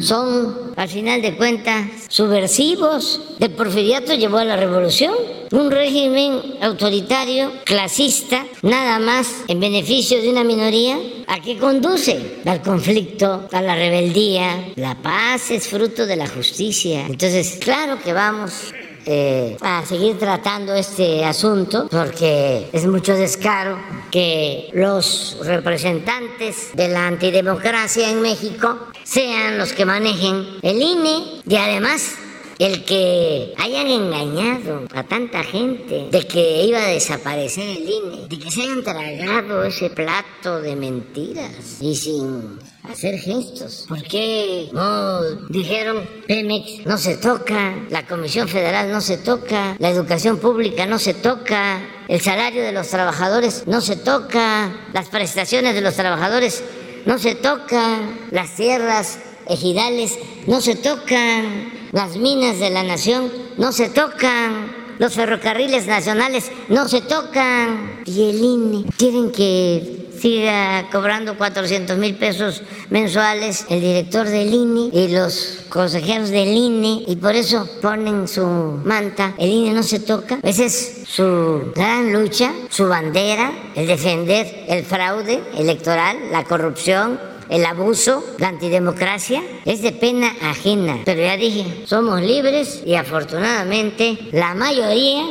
son, al final de cuentas, subversivos. El porfiriato llevó a la revolución. Un régimen autoritario, clasista, nada más en beneficio de una minoría, ¿a qué conduce? Al conflicto, a la rebeldía. La paz es fruto de la justicia. Entonces, claro que vamos eh, a seguir tratando este asunto porque es mucho descaro que los representantes de la antidemocracia en México sean los que manejen el INE y además El que hayan engañado a tanta gente de que iba a desaparecer el INE, de que se hayan tragado ese plato de mentiras y sin hacer gestos. ¿Por qué no dijeron Pemex no se toca, la Comisión Federal no se toca, la educación pública no se toca, el salario de los trabajadores no se toca, las prestaciones de los trabajadores no se toca, las tierras ejidales no se tocan, las minas de la nación no se tocan, los ferrocarriles nacionales no se tocan y el INE tienen que siga cobrando 400 mil pesos mensuales el director del INE y los consejeros del INE y por eso ponen su manta. El INE no se toca. Esa es su gran lucha, su bandera, el defender el fraude electoral, la corrupción, el abuso, la antidemocracia, es de pena ajena. Pero ya dije, somos libres y afortunadamente la mayoría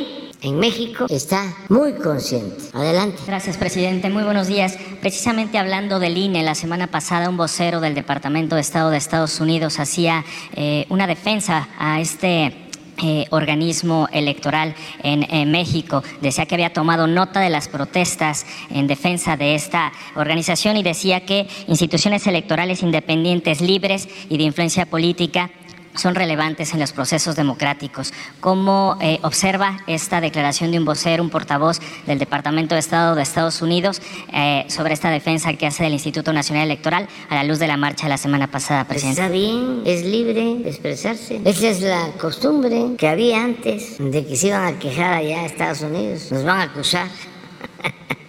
en México está muy consciente. Adelante. Gracias, presidente. Muy buenos días. Precisamente hablando del INE, la semana pasada un vocero del Departamento de Estado de Estados Unidos hacía eh, una defensa a este eh, organismo electoral en, México. Decía que había tomado nota de las protestas en defensa de esta organización y decía que instituciones electorales independientes, libres y de influencia política son relevantes en los procesos democráticos. ¿Cómo eh, observa esta declaración de un vocero, un portavoz del Departamento de Estado de Estados Unidos eh, sobre esta defensa que hace del Instituto Nacional Electoral a la luz de la marcha de la semana pasada, presidente? Está bien, es libre de expresarse. Esa es la costumbre que había antes de que se iban a quejar allá a Estados Unidos. Nos van a acusar.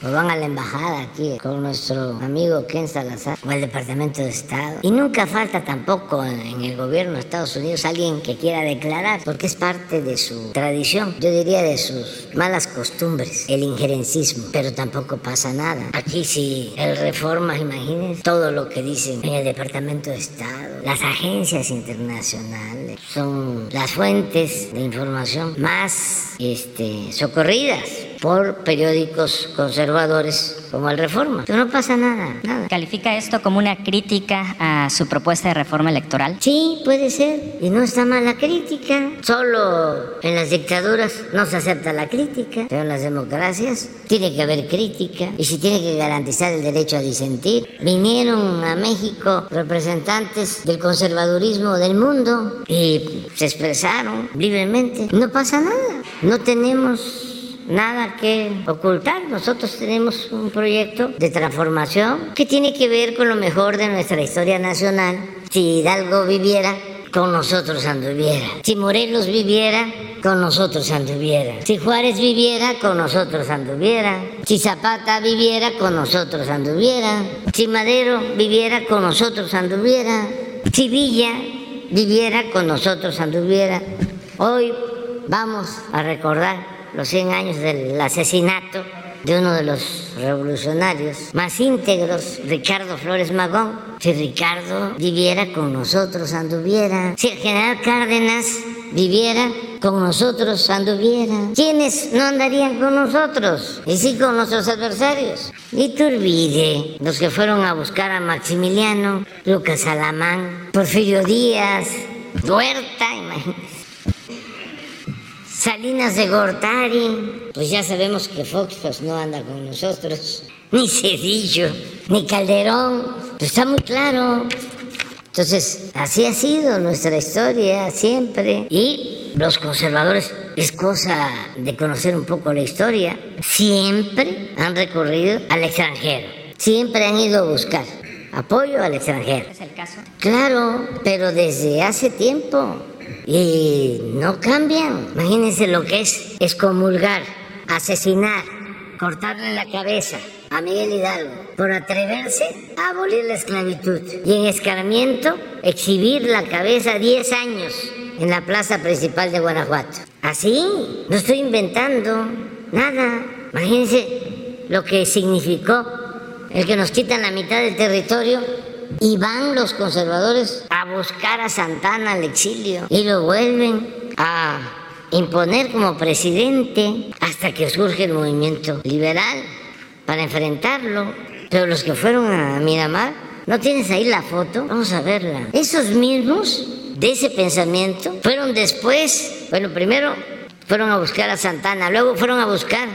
Nos van a la embajada aquí con nuestro amigo Ken Salazar o al Departamento de Estado. Y nunca falta tampoco en el gobierno de Estados Unidos alguien que quiera declarar, porque es parte de su tradición, yo diría de sus malas costumbres, el injerencismo. Pero tampoco pasa nada. Aquí si el reforma, imagínense todo lo que dicen en el Departamento de Estado, las agencias internacionales son las fuentes de información más este, socorridas por periódicos conservadores como el Reforma. Pero no pasa nada, nada. ¿Califica esto como una crítica a su propuesta de reforma electoral? Sí, puede ser. Y no está mal la crítica. Solo en las dictaduras no se acepta la crítica, pero en las democracias tiene que haber crítica y se tiene que garantizar el derecho a disentir. Vinieron a México representantes del conservadurismo del mundo y se expresaron libremente. No pasa nada. No tenemos nada que ocultar. Nosotros tenemos un proyecto de transformación que tiene que ver con lo mejor de nuestra historia nacional. Si Hidalgo viviera, con nosotros anduviera. Si Morelos viviera, con nosotros anduviera. Si Juárez viviera, con nosotros anduviera. Si Zapata viviera, con nosotros anduviera. Si Madero viviera, con nosotros anduviera. Si Villa viviera, con nosotros anduviera. Hoy vamos a recordar los 100 años del asesinato de uno de los revolucionarios más íntegros, Ricardo Flores Magón. Si Ricardo viviera con nosotros, anduviera. Si el general Cárdenas viviera con nosotros, anduviera. ¿Quiénes no andarían con nosotros? Y sí con nuestros adversarios. Olvide los que fueron a buscar a Maximiliano, Lucas Alamán, Porfirio Díaz, Huerta, imagínate. Salinas de Gortari, pues ya sabemos que Fox pues, no anda con nosotros, ni Cedillo, ni Calderón, pues está muy claro. Entonces, así ha sido nuestra historia siempre. Y los conservadores, es cosa de conocer un poco la historia, siempre han recurrido al extranjero, siempre han ido a buscar apoyo al extranjero. ¿Es el caso? Claro, pero desde hace tiempo y no cambian. Imagínense lo que es excomulgar, asesinar, cortarle la cabeza a Miguel Hidalgo por atreverse a abolir la esclavitud y en escarmiento exhibir la cabeza 10 años en la plaza principal de Guanajuato. Así, no estoy inventando nada. Imagínense lo que significó el que nos quitan la mitad del territorio y van los conservadores a buscar a Santana al exilio y lo vuelven a imponer como presidente hasta que surge el movimiento liberal para enfrentarlo. Pero los que fueron a Miramar, ¿no tienes ahí la foto? Vamos a verla. Esos mismos de ese pensamiento fueron después, bueno, primero fueron a buscar a Santana, luego fueron a buscar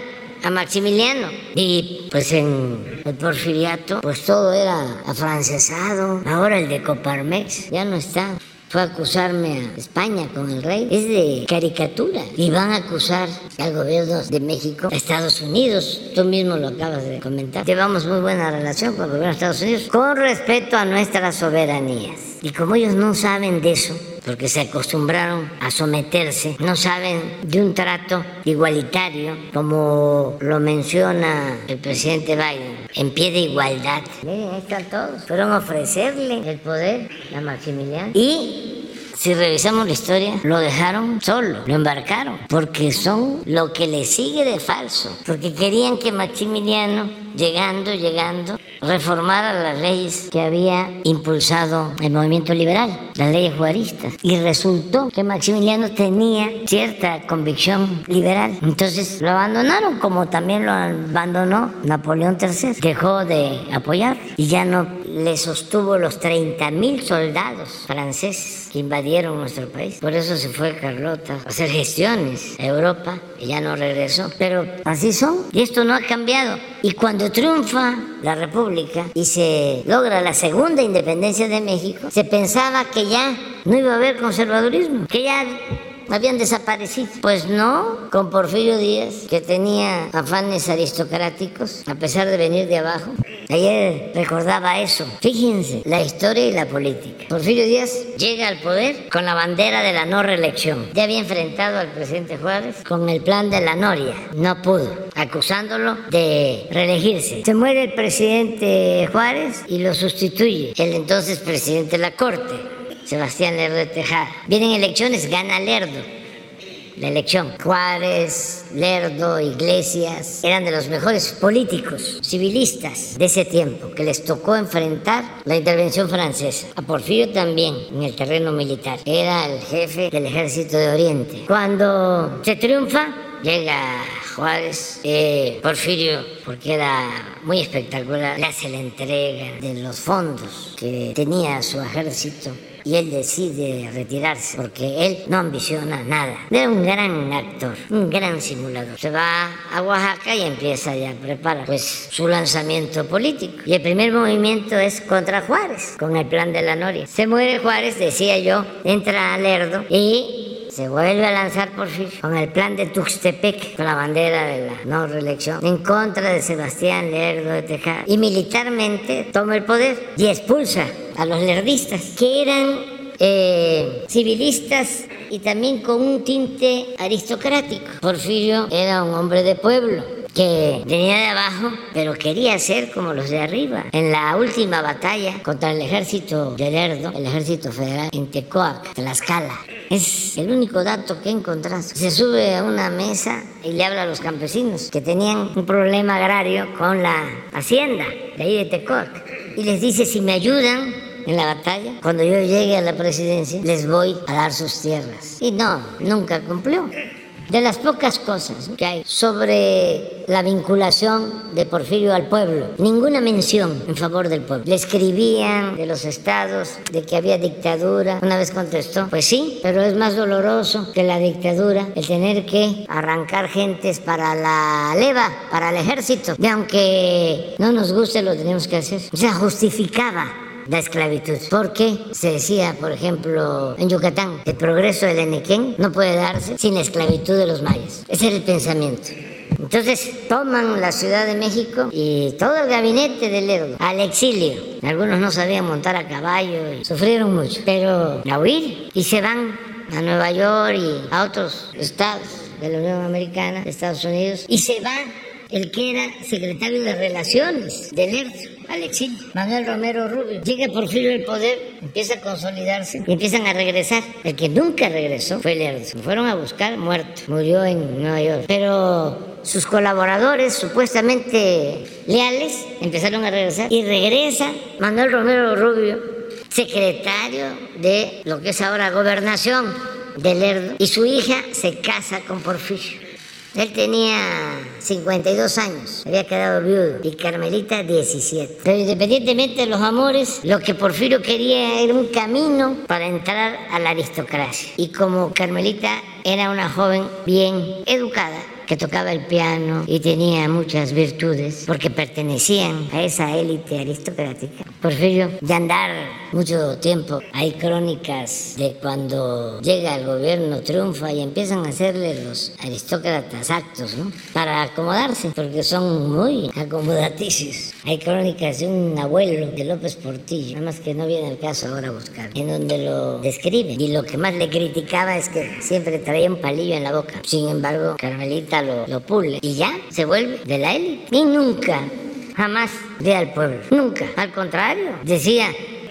a Maximiliano. Y pues en el porfiriato, pues todo era afrancesado. Ahora el de Coparmex ya no está fue a acusarme a España con el rey. Es de caricatura. Y van a acusar al gobierno de México, a Estados Unidos. Tú mismo lo acabas de comentar. Llevamos muy buena relación con el gobierno de Estados Unidos con respeto a nuestras soberanías. Y como ellos no saben de eso, porque se acostumbraron a someterse, no saben de un trato igualitario, como lo menciona el presidente Biden, en pie de igualdad. Miren, ahí están todos. Fueron a ofrecerle el poder a Maximiliano y si revisamos la historia, lo dejaron solo, lo embarcaron, porque son lo que le sigue de falso, porque querían que Maximiliano, llegando, llegando, reformara las leyes que había impulsado el movimiento liberal, las leyes juaristas. Y resultó que Maximiliano tenía cierta convicción liberal. Entonces lo abandonaron, como también lo abandonó Napoleón III. Dejó de apoyar y ya no le sostuvo los 30 mil soldados franceses que invadieron nuestro país. Por eso se fue Carlota a hacer gestiones a Europa y ya no regresó. Pero así son y esto no ha cambiado. Y cuando triunfa la República y se logra la segunda independencia de México, se pensaba que ya no iba a haber conservadurismo, que ya habían desaparecido. Pues no, con Porfirio Díaz, que tenía afanes aristocráticos, a pesar de venir de abajo. Ayer recordaba eso. Fíjense, la historia y la política. Porfirio Díaz llega al poder con la bandera de la no reelección. Ya había enfrentado al presidente Juárez con el plan de la Noria. No pudo, acusándolo de reelegirse. Se muere el presidente Juárez y lo sustituye el entonces presidente de la Corte, Sebastián Lerdo de Tejada. Vienen elecciones, gana Lerdo la elección. Juárez, Lerdo, Iglesias eran de los mejores políticos civilistas de ese tiempo que les tocó enfrentar la intervención francesa. A Porfirio también en el terreno militar. Era el jefe del ejército de Oriente. Cuando se triunfa, llega Juárez, eh, Porfirio, porque era muy espectacular, le hace la entrega de los fondos que tenía su ejército y él decide retirarse porque él no ambiciona nada. Era un gran actor, un gran simulador. Se va a Oaxaca y empieza ya a preparar pues su lanzamiento político. Y el primer movimiento es contra Juárez, con el plan de la Noria. Se muere Juárez, decía yo, entra Lerdo y se vuelve a lanzar por fin con el plan de Tuxtepec, con la bandera de la no reelección, en contra de Sebastián Lerdo de Tejada. Y militarmente toma el poder y expulsa a los lerdistas, que eran eh, civilistas y también con un tinte aristocrático. Porfirio era un hombre de pueblo que venía de abajo, pero quería ser como los de arriba. En la última batalla contra el ejército de Lerdo, el ejército federal, en Tecoac, Tlaxcala, es el único dato que he encontrado. Se sube a una mesa y le habla a los campesinos que tenían un problema agrario con la hacienda de ahí de Tecoac. Y les dice, si me ayudan, en la batalla, cuando yo llegue a la presidencia, les voy a dar sus tierras. Y no, nunca cumplió de las pocas cosas que hay sobre la vinculación de Porfirio al pueblo. Ninguna mención en favor del pueblo. Le escribían de los estados, de que había dictadura. Una vez contestó, pues sí, pero es más doloroso que la dictadura el tener que arrancar gentes para la leva, para el ejército. Y aunque no nos guste, lo tenemos que hacer. O sea, justificaba la esclavitud. Porque se decía, por ejemplo, en Yucatán, el progreso del Enequén no puede darse sin esclavitud de los mayas. Ese era el pensamiento. Entonces toman la Ciudad de México y todo el gabinete de Lerdo al exilio. Algunos no sabían montar a caballo y sufrieron mucho, pero a huir y se van a Nueva York y a otros estados de la Unión Americana, Estados Unidos, y se va el que era secretario de Relaciones de Lerdo Alexis Manuel Romero Rubio. Llega por fin el poder, empieza a consolidarse y empiezan a regresar. El que nunca regresó fue Lerdo. fueron a buscar muerto. Murió en Nueva York. Pero sus colaboradores, supuestamente leales, empezaron a regresar. Y regresa Manuel Romero Rubio, secretario de lo que es ahora gobernación de Lerdo. Y su hija se casa con Porfirio. Él tenía 52 años, había quedado viudo, y Carmelita 17. Pero independientemente de los amores, lo que Porfirio quería era un camino para entrar a la aristocracia. Y como Carmelita era una joven bien educada, que tocaba el piano y tenía muchas virtudes porque pertenecían a esa élite aristocrática. Porfirio, de andar mucho tiempo, hay crónicas de cuando llega el gobierno, triunfa y empiezan a hacerle los aristócratas actos, ¿no? Para acomodarse, porque son muy acomodaticios. Hay crónicas de un abuelo de López Portillo, nada más que no viene el caso ahora a buscar, en donde lo describe. Y lo que más le criticaba es que siempre traía un palillo en la boca. Sin embargo, Carmelita lo, lo pule y ya se vuelve de la élite. Y nunca, jamás ve al pueblo. Nunca. Al contrario, decía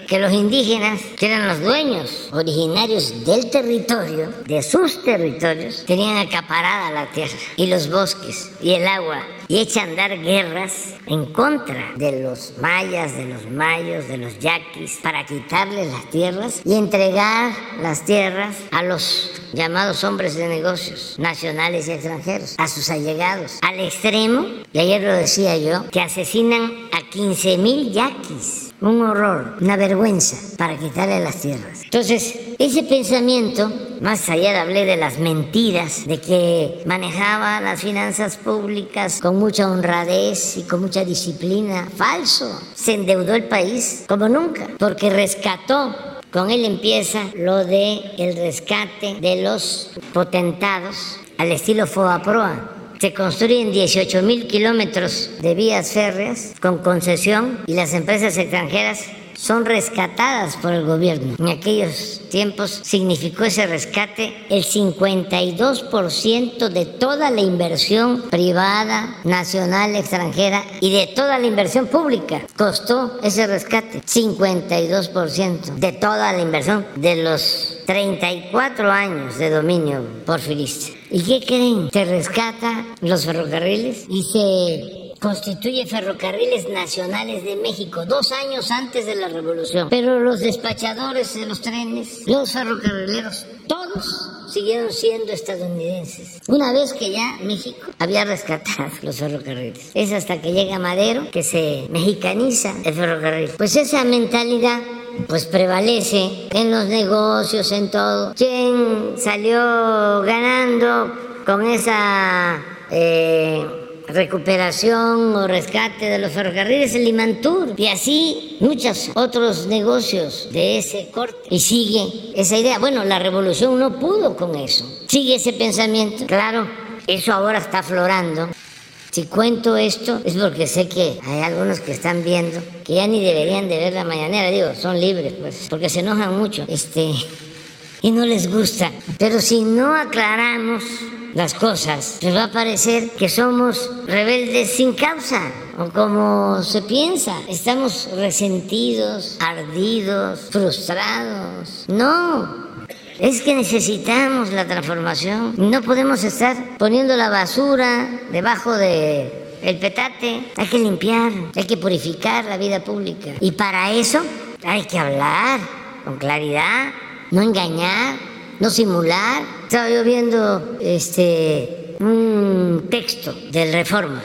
que los indígenas, que eran los dueños originarios del territorio, de sus territorios, tenían acaparada la tierra y los bosques y el agua y echa a andar guerras en contra de los mayas, de los mayos, de los yaquis, para quitarles las tierras y entregar las tierras a los llamados hombres de negocios, nacionales y extranjeros, a sus allegados, al extremo, y ayer lo decía yo, que asesinan a 15 mil yaquis un horror, una vergüenza para quitarle las tierras. Entonces, ese pensamiento, más allá de hablar de las mentiras, de que manejaba las finanzas públicas con mucha honradez y con mucha disciplina, falso. Se endeudó el país como nunca, porque rescató con él empieza lo de el rescate de los potentados al estilo Foaproa. Se construyen 18 mil kilómetros de vías férreas con concesión y las empresas extranjeras son rescatadas por el gobierno. En aquellos tiempos significó ese rescate el 52% de toda la inversión privada, nacional, extranjera y de toda la inversión pública. Costó ese rescate 52% de toda la inversión de los 34 años de dominio porfirista. ¿Y qué creen? Se rescata los ferrocarriles y se constituye Ferrocarriles Nacionales de México dos años antes de la revolución. Pero los despachadores de los trenes, los ferrocarrileros, todos siguieron siendo estadounidenses. Una vez que ya México había rescatado los ferrocarriles. Es hasta que llega Madero que se mexicaniza el ferrocarril. Pues esa mentalidad pues prevalece en los negocios, en todo. ¿Quién salió ganando con esa... Eh, recuperación o rescate de los ferrocarriles, el Imantur y así muchos otros negocios de ese corte. Y sigue esa idea. Bueno, la revolución no pudo con eso. Sigue ese pensamiento. Claro, eso ahora está aflorando. Si cuento esto es porque sé que hay algunos que están viendo que ya ni deberían de ver la mañanera, digo, son libres, pues, porque se enojan mucho, este, y no les gusta. Pero si no aclaramos las cosas, les va a parecer que somos rebeldes sin causa, o como se piensa, estamos resentidos, ardidos, frustrados. No, es que necesitamos la transformación. No podemos estar poniendo la basura debajo de el petate. Hay que limpiar, hay que purificar la vida pública. Y para eso hay que hablar con claridad, no engañar, no simular. Estaba yo viendo este, un texto del Reforma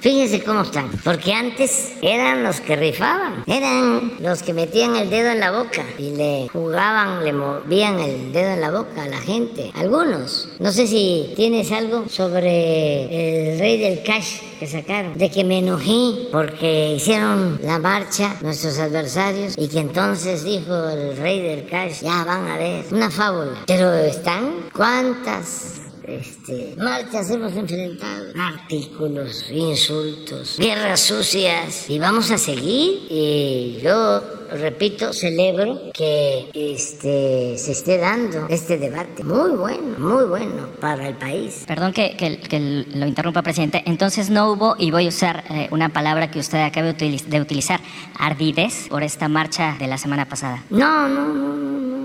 Fíjense cómo están, porque antes eran los que rifaban, eran los que metían el dedo en la boca y le jugaban, le movían el dedo en la boca a la gente. Algunos, no sé si tienes algo sobre el rey del cash que sacaron, de que me enojé porque hicieron la marcha nuestros adversarios y que entonces dijo el rey del cash, ya van a ver, una fábula. Pero están, ¿cuántas este, marchas hemos enfrentado, artículos, insultos, guerras sucias y vamos a seguir. Y yo, repito, celebro que este, se esté dando este debate. Muy bueno, muy bueno para el país. Perdón que, que, lo interrumpa, presidente. Entonces no hubo, y voy a usar eh, una palabra que usted acaba de utilizar, ardidez por esta marcha de la semana pasada. No, no, no, no. no.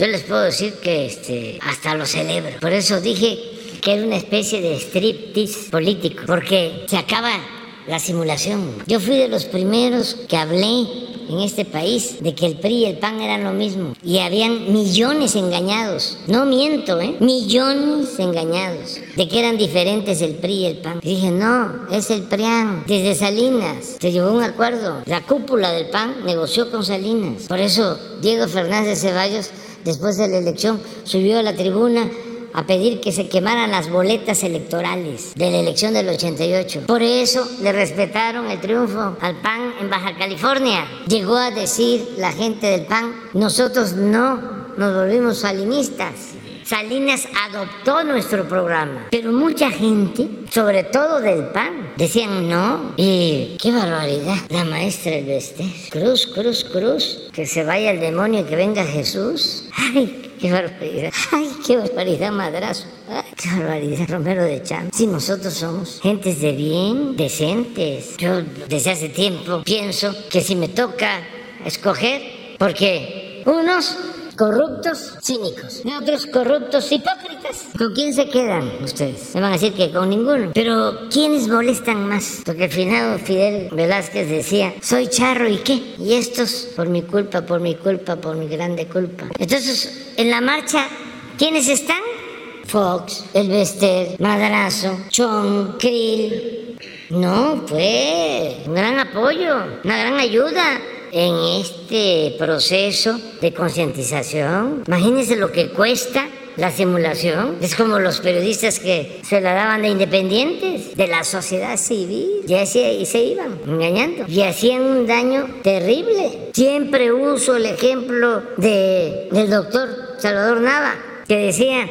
Yo les puedo decir que este, hasta lo celebro. Por eso dije que era una especie de striptease político, porque se acaba la simulación. Yo fui de los primeros que hablé en este país de que el PRI y el PAN eran lo mismo. Y habían millones engañados. No miento, ¿eh? Millones engañados. De que eran diferentes el PRI y el PAN. Y dije, no, es el PRIAN. Desde Salinas se llevó un acuerdo. La cúpula del PAN negoció con Salinas. Por eso Diego Fernández Ceballos, después de la elección, subió a la tribuna a pedir que se quemaran las boletas electorales de la elección del 88. Por eso le respetaron el triunfo al PAN en Baja California. Llegó a decir la gente del PAN, nosotros no nos volvimos salinistas. Salinas adoptó nuestro programa, pero mucha gente, sobre todo del PAN, decían no. Y qué barbaridad, la maestra del Bester. Cruz, cruz, cruz, que se vaya el demonio y que venga Jesús. Ay, qué barbaridad. Ay, qué barbaridad, madrazo. Ay, qué barbaridad, Romero de Cham. Si nosotros somos gentes de bien, decentes. Yo desde hace tiempo pienso que si me toca escoger, porque unos corruptos cínicos y otros corruptos hipócritas. ¿Con quién se quedan ustedes? Me van a decir que con ninguno. Pero ¿quiénes molestan más? Porque el finado Fidel Velázquez decía, soy charro y qué? Y estos por mi culpa, por mi culpa, por mi grande culpa. Entonces, en la marcha, ¿quiénes están? Fox, El Bester, Madrazo, Chong, Krill. No, fue un gran apoyo, una gran ayuda en este proceso de concientización. Imagínense lo que cuesta la simulación. Es como los periodistas que se la daban de independientes de la sociedad civil. Y así se iban engañando. Y hacían un daño terrible. Siempre uso el ejemplo de, del doctor Salvador Nava, que decía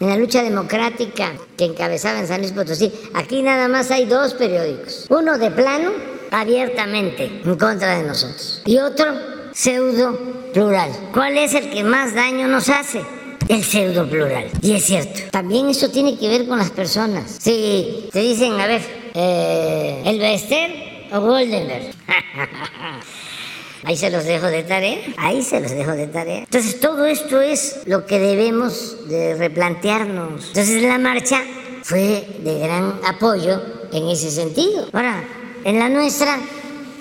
en la lucha democrática que encabezaba en San Luis Potosí, aquí nada más hay dos periódicos. Uno de plano, abiertamente, en contra de nosotros. Y otro, pseudo plural. ¿Cuál es el que más daño nos hace? El pseudo plural. Y es cierto. También eso tiene que ver con las personas. Si te dicen, a ver, eh, ¿el Bester o Goldenberg? Ahí se los dejo de tarea, ahí se los dejo de tarea. Entonces todo esto es lo que debemos de replantearnos. Entonces la marcha fue de gran apoyo en ese sentido. Ahora, en la nuestra,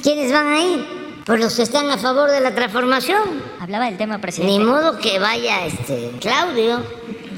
¿quiénes van a ir? Pues los que están a favor de la transformación. Hablaba del tema, presidente. Ni modo que vaya este Claudio.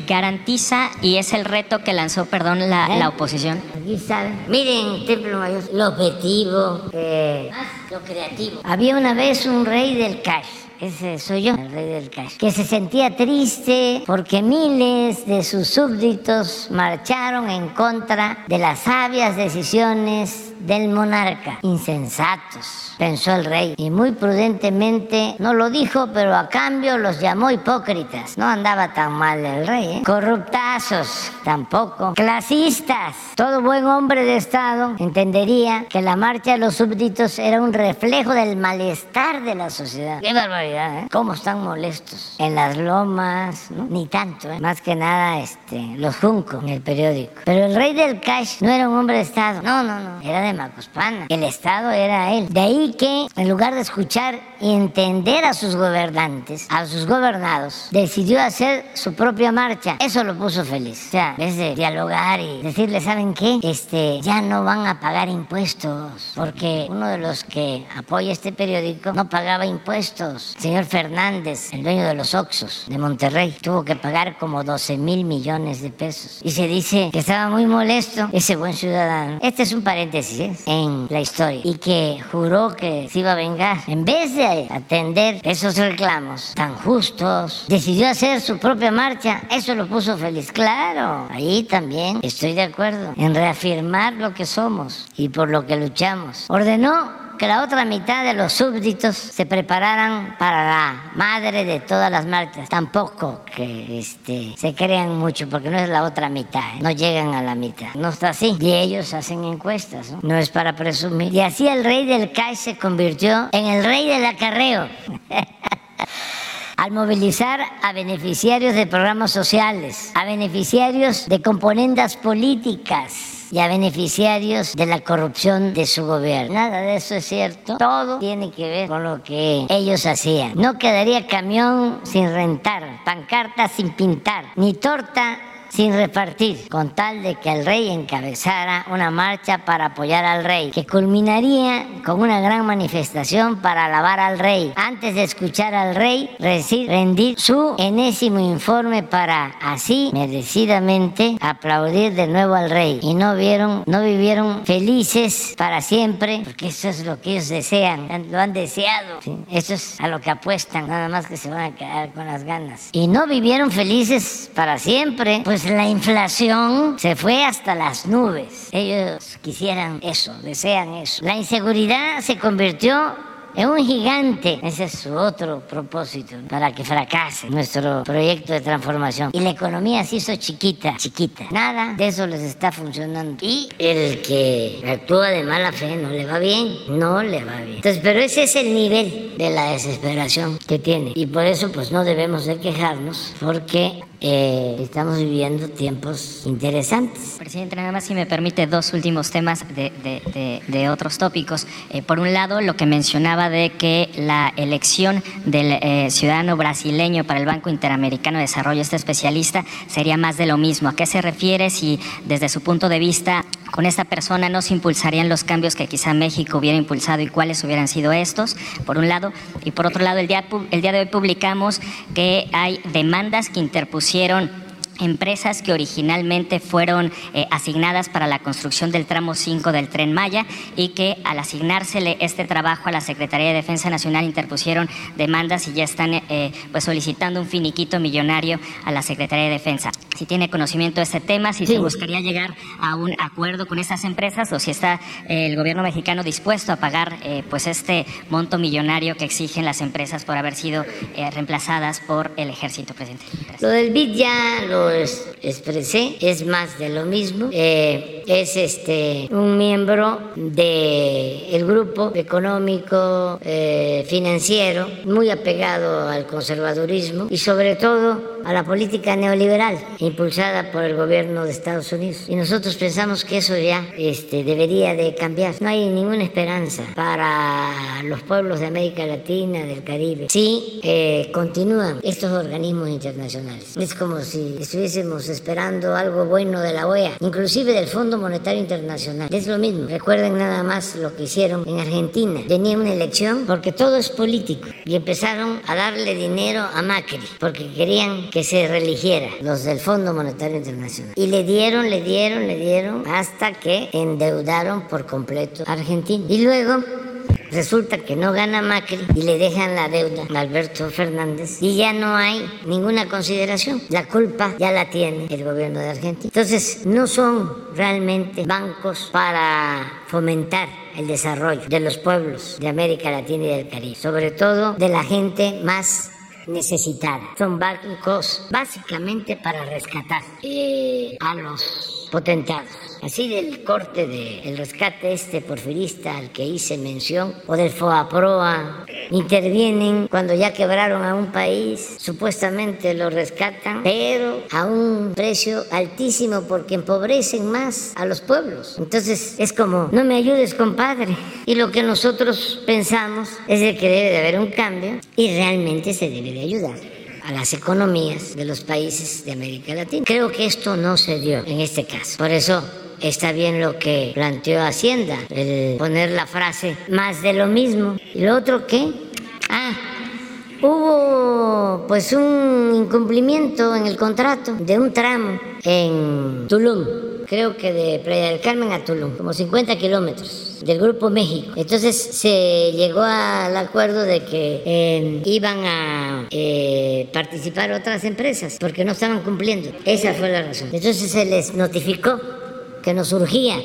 Garantiza, y es el reto que lanzó, perdón, la, ¿Eh? la oposición. Aquí saben. Miren, Templo Mayor, lo objetivo, eh, lo creativo. Había una vez un rey del cash. Ese soy yo, el rey del cash. Que se sentía triste porque miles de sus súbditos marcharon en contra de las sabias decisiones del monarca. Insensatos, pensó el rey. Y muy prudentemente no lo dijo, pero a cambio los llamó hipócritas. No andaba tan mal el rey. ¿eh? Corruptazos, tampoco. Clasistas. Todo buen hombre de Estado entendería que la marcha de los súbditos era un reflejo del malestar de la sociedad. Qué barbaridad, ¿eh? Cómo están molestos. En las lomas, ¿no? Ni tanto, ¿eh? Más que nada, este, los junco en el periódico. Pero el rey del cash no era un hombre de Estado. No, no, no. Era de Macuspana. El Estado era él. De ahí que, en lugar de escuchar y entender a sus gobernantes, a sus gobernados, decidió hacer su propia marcha. Eso lo puso feliz. O sea, es de dialogar y decirle, ¿saben qué? Este, ya no van a pagar impuestos. Porque uno de los que apoya este periódico no pagaba impuestos. El señor Fernández, el dueño de los Oxos de Monterrey, tuvo que pagar como 12 mil millones de pesos. Y se dice que estaba muy molesto ese buen ciudadano. Este es un paréntesis en la historia. Y que juró que se iba a vengar. En vez de atender esos reclamos tan justos, decidió hacer su propia marcha. Eso lo puso feliz. Claro, ahí también estoy de acuerdo en reafirmar lo que somos y por lo que luchamos. Ordenó que la otra mitad de los súbditos se prepararan para la madre de todas las marchas. Tampoco que este, se crean mucho, porque no es la otra mitad, ¿eh? no llegan a la mitad. No está así. Y ellos hacen encuestas, ¿no? No es para presumir. Y así el rey del CAI se convirtió en el rey del acarreo. al movilizar a beneficiarios de programas sociales, a beneficiarios de componendas políticas y a beneficiarios de la corrupción de su gobierno. Nada de eso es cierto. Todo tiene que ver con lo que ellos hacían. No quedaría camión sin rentar, pancarta sin pintar, ni torta sin repartir, con tal de que el rey encabezara una marcha para apoyar al rey, que culminaría con una gran manifestación para alabar al rey, antes de escuchar al rey rendir su enésimo informe para así merecidamente aplaudir de nuevo al rey. Y no vieron, no vivieron felices para siempre, porque eso es lo que ellos desean, lo han deseado. Eso es a lo que apuestan, nada más que se van a quedar con las ganas. Y no vivieron felices para siempre, pues la inflación se fue hasta las nubes. Ellos quisieran eso, desean eso. La inseguridad se convirtió es un gigante. Ese es su otro propósito, para que fracase nuestro proyecto de transformación. Y la economía se hizo chiquita, chiquita. Nada de eso les está funcionando. Y el que actúa de mala fe no le va bien, no le va bien. Entonces, pero ese es el nivel de la desesperación que tiene. Y por eso, pues no debemos de quejarnos, porque eh, estamos viviendo tiempos interesantes. Presidente, nada más si me permite dos últimos temas de, otros tópicos. Eh, por un lado, lo que mencionaba de que la elección del eh, ciudadano brasileño para el Banco Interamericano de Desarrollo, este especialista, sería más de lo mismo. ¿A qué se refiere? Si desde su punto de vista con esta persona no se impulsarían los cambios que quizá México hubiera impulsado y cuáles hubieran sido estos, por un lado. Y por otro lado, el día, el día de hoy publicamos que hay demandas que interpusieron pusieron empresas que originalmente fueron eh, asignadas para la construcción del tramo 5 del tren Maya y que al asignársele este trabajo a la Secretaría de Defensa Nacional interpusieron demandas y ya están eh, pues solicitando un finiquito millonario a la Secretaría de Defensa. Si tiene conocimiento de este tema, si se buscaría llegar a un acuerdo con esas empresas o si está eh, el gobierno mexicano dispuesto a pagar pues este monto millonario que exigen las empresas por haber sido reemplazadas por el ejército, presidente. Lo del BID ya lo expresé, es más de lo mismo. Eh, es este un miembro del grupo económico eh, financiero muy apegado al conservadurismo y sobre todo a la política neoliberal impulsada por el gobierno de Estados Unidos. Y nosotros pensamos que eso ya este, debería de cambiar. No hay ninguna esperanza para los pueblos de América Latina, del Caribe, si eh, continúan estos organismos internacionales. Es como si estuviésemos esperando algo bueno de la OEA, inclusive del Fondo Monetario Internacional. Es lo mismo. Recuerden nada más lo que hicieron en Argentina. Tenía una elección porque todo es político y empezaron a darle dinero a Macri porque querían que se religiera los del Fondo Monetario Internacional. Y le dieron, le dieron, le dieron hasta que endeudaron por completo a Argentina. Y luego Resulta que no gana Macri y le dejan la deuda a Alberto Fernández y ya no hay ninguna consideración. La culpa ya la tiene el gobierno de Argentina. Entonces, no son realmente bancos para fomentar el desarrollo de los pueblos de América Latina y del Caribe, sobre todo de la gente más necesitada. Son bancos básicamente para rescatar eh, a los potentados así del corte del rescate este porfirista al que hice mención, o del FOAPROA, intervienen cuando ya quebraron a un país, supuestamente lo rescatan, pero a un precio altísimo porque empobrecen más a los pueblos. Entonces es como, no me ayudes compadre. Y lo que nosotros pensamos es de que debe de haber un cambio y realmente se debe de ayudar a las economías de los países de América Latina. Creo que esto no se dio en este caso. Por eso está bien lo que planteó Hacienda, el poner la frase más de lo mismo. ¿Y lo otro qué? Ah, hubo pues un incumplimiento en el contrato de un tramo en Tulum, creo que de Playa del Carmen a Tulum, como 50 kilómetros del Grupo México. Entonces se llegó al acuerdo de que eh, iban a eh, participar otras empresas porque no estaban cumpliendo. Esa fue la razón. Entonces se les notificó que nos urgía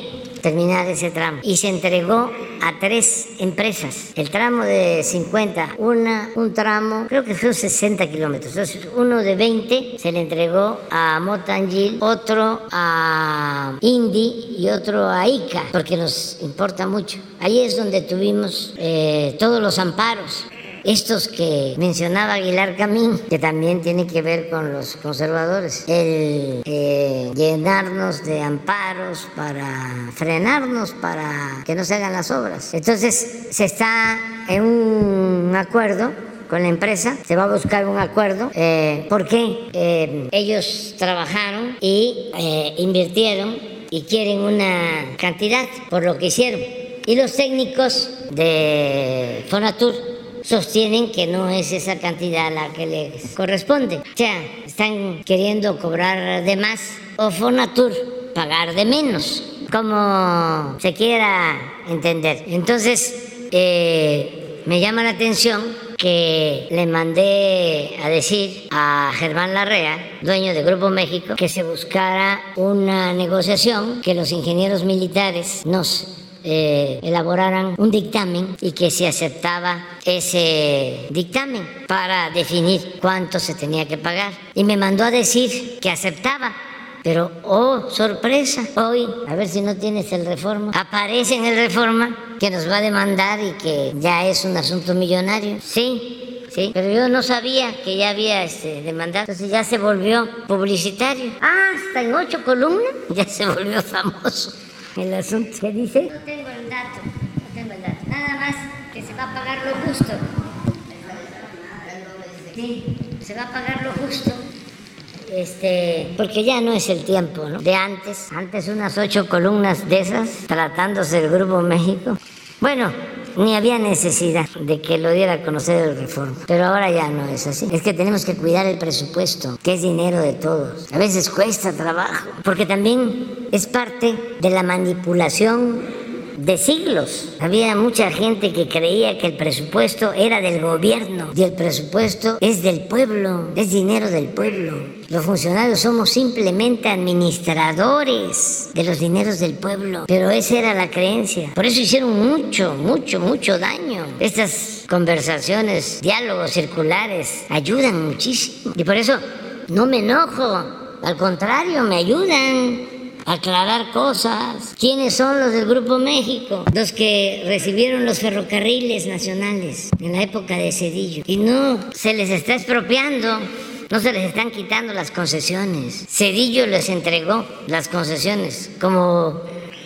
terminar ese tramo y se entregó a tres empresas. El tramo de 50, una, un tramo, creo que son 60 kilómetros. Uno de 20 se le entregó a Motangil, otro a Indy y otro a ICA, porque nos importa mucho. Ahí es donde tuvimos eh, todos los amparos estos que mencionaba Aguilar Camín, que también tiene que ver con los conservadores, el eh, llenarnos de amparos para frenarnos, para que no se hagan las obras. Entonces se está en un acuerdo con la empresa, se va a buscar un acuerdo eh, porque eh, ellos trabajaron y eh, invirtieron y quieren una cantidad por lo que hicieron. Y los técnicos de Fonatur sostienen que no es esa cantidad la que les corresponde. O sea, están queriendo cobrar de más o Fonatur pagar de menos, como se quiera entender. Entonces, eh, me llama la atención que le mandé a decir a Germán Larrea, dueño de Grupo México, que se buscara una negociación, que los ingenieros militares nos eh, elaboraran un dictamen y que se aceptaba ese dictamen para definir cuánto se tenía que pagar. Y me mandó a decir que aceptaba. Pero, oh, sorpresa, hoy, a ver si no tienes el reforma, aparece en el reforma que nos va a demandar y que ya es un asunto millonario. Sí, sí, pero yo no sabía que ya había este, demandado, entonces ya se volvió publicitario. Ah, hasta en ocho columnas ya se volvió famoso el asunto. ¿Qué dice? No tengo el dato, no tengo el dato. Nada más que se va a pagar lo justo. Sí, se va a pagar lo justo. Este, porque ya no es el tiempo, ¿no? De antes, antes unas ocho columnas de esas, tratándose del Grupo México. Bueno, ni había necesidad de que lo diera a conocer el reforma. Pero ahora ya no es así. Es que tenemos que cuidar el presupuesto, que es dinero de todos. A veces cuesta trabajo, porque también es parte de la manipulación de siglos. Había mucha gente que creía que el presupuesto era del gobierno y el presupuesto es del pueblo, es dinero del pueblo. Los funcionarios somos simplemente administradores de los dineros del pueblo, pero esa era la creencia. Por eso hicieron mucho, mucho, mucho daño. Estas conversaciones, diálogos circulares ayudan muchísimo. Y por eso no me enojo, al contrario, me ayudan aclarar cosas. ¿Quiénes son los del Grupo México? Los que recibieron los ferrocarriles nacionales en la época de Cedillo. Y no se les está expropiando. No se les están quitando las concesiones. Cedillo les entregó las concesiones como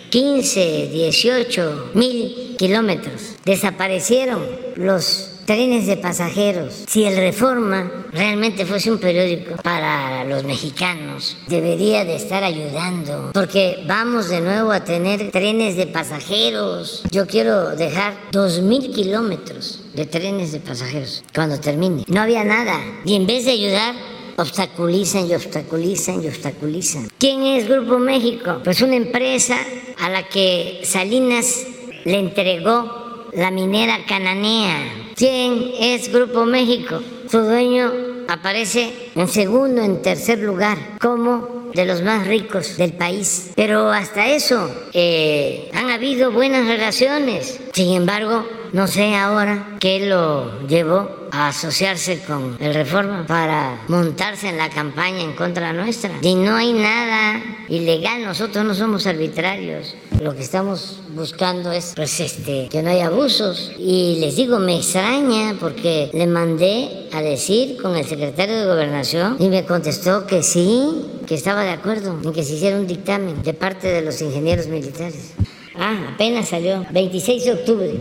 15, 18 mil kilómetros. Desaparecieron los trenes de pasajeros. Si el Reforma realmente fuese un periódico para los mexicanos, debería de estar ayudando, porque vamos de nuevo a tener trenes de pasajeros. Yo quiero dejar dos mil kilómetros de trenes de pasajeros cuando termine. No había nada. Y en vez de ayudar, obstaculizan y obstaculizan y obstaculizan. ¿Quién es Grupo México? Pues una empresa a la que Salinas le entregó la minera cananea. ¿Quién es Grupo México? Su dueño aparece en segundo, en tercer lugar, como de los más ricos del país. Pero hasta eso eh, han habido buenas relaciones. Sin embargo, no sé ahora qué lo llevó a asociarse con el Reforma para montarse en la campaña en contra nuestra. Y no hay nada ilegal, nosotros no somos arbitrarios. Lo que estamos buscando es pues este que no haya abusos y les digo me extraña porque le mandé a decir con el secretario de Gobernación y me contestó que sí, que estaba de acuerdo en que se hiciera un dictamen de parte de los ingenieros militares. Ah, apenas salió, 26 de octubre.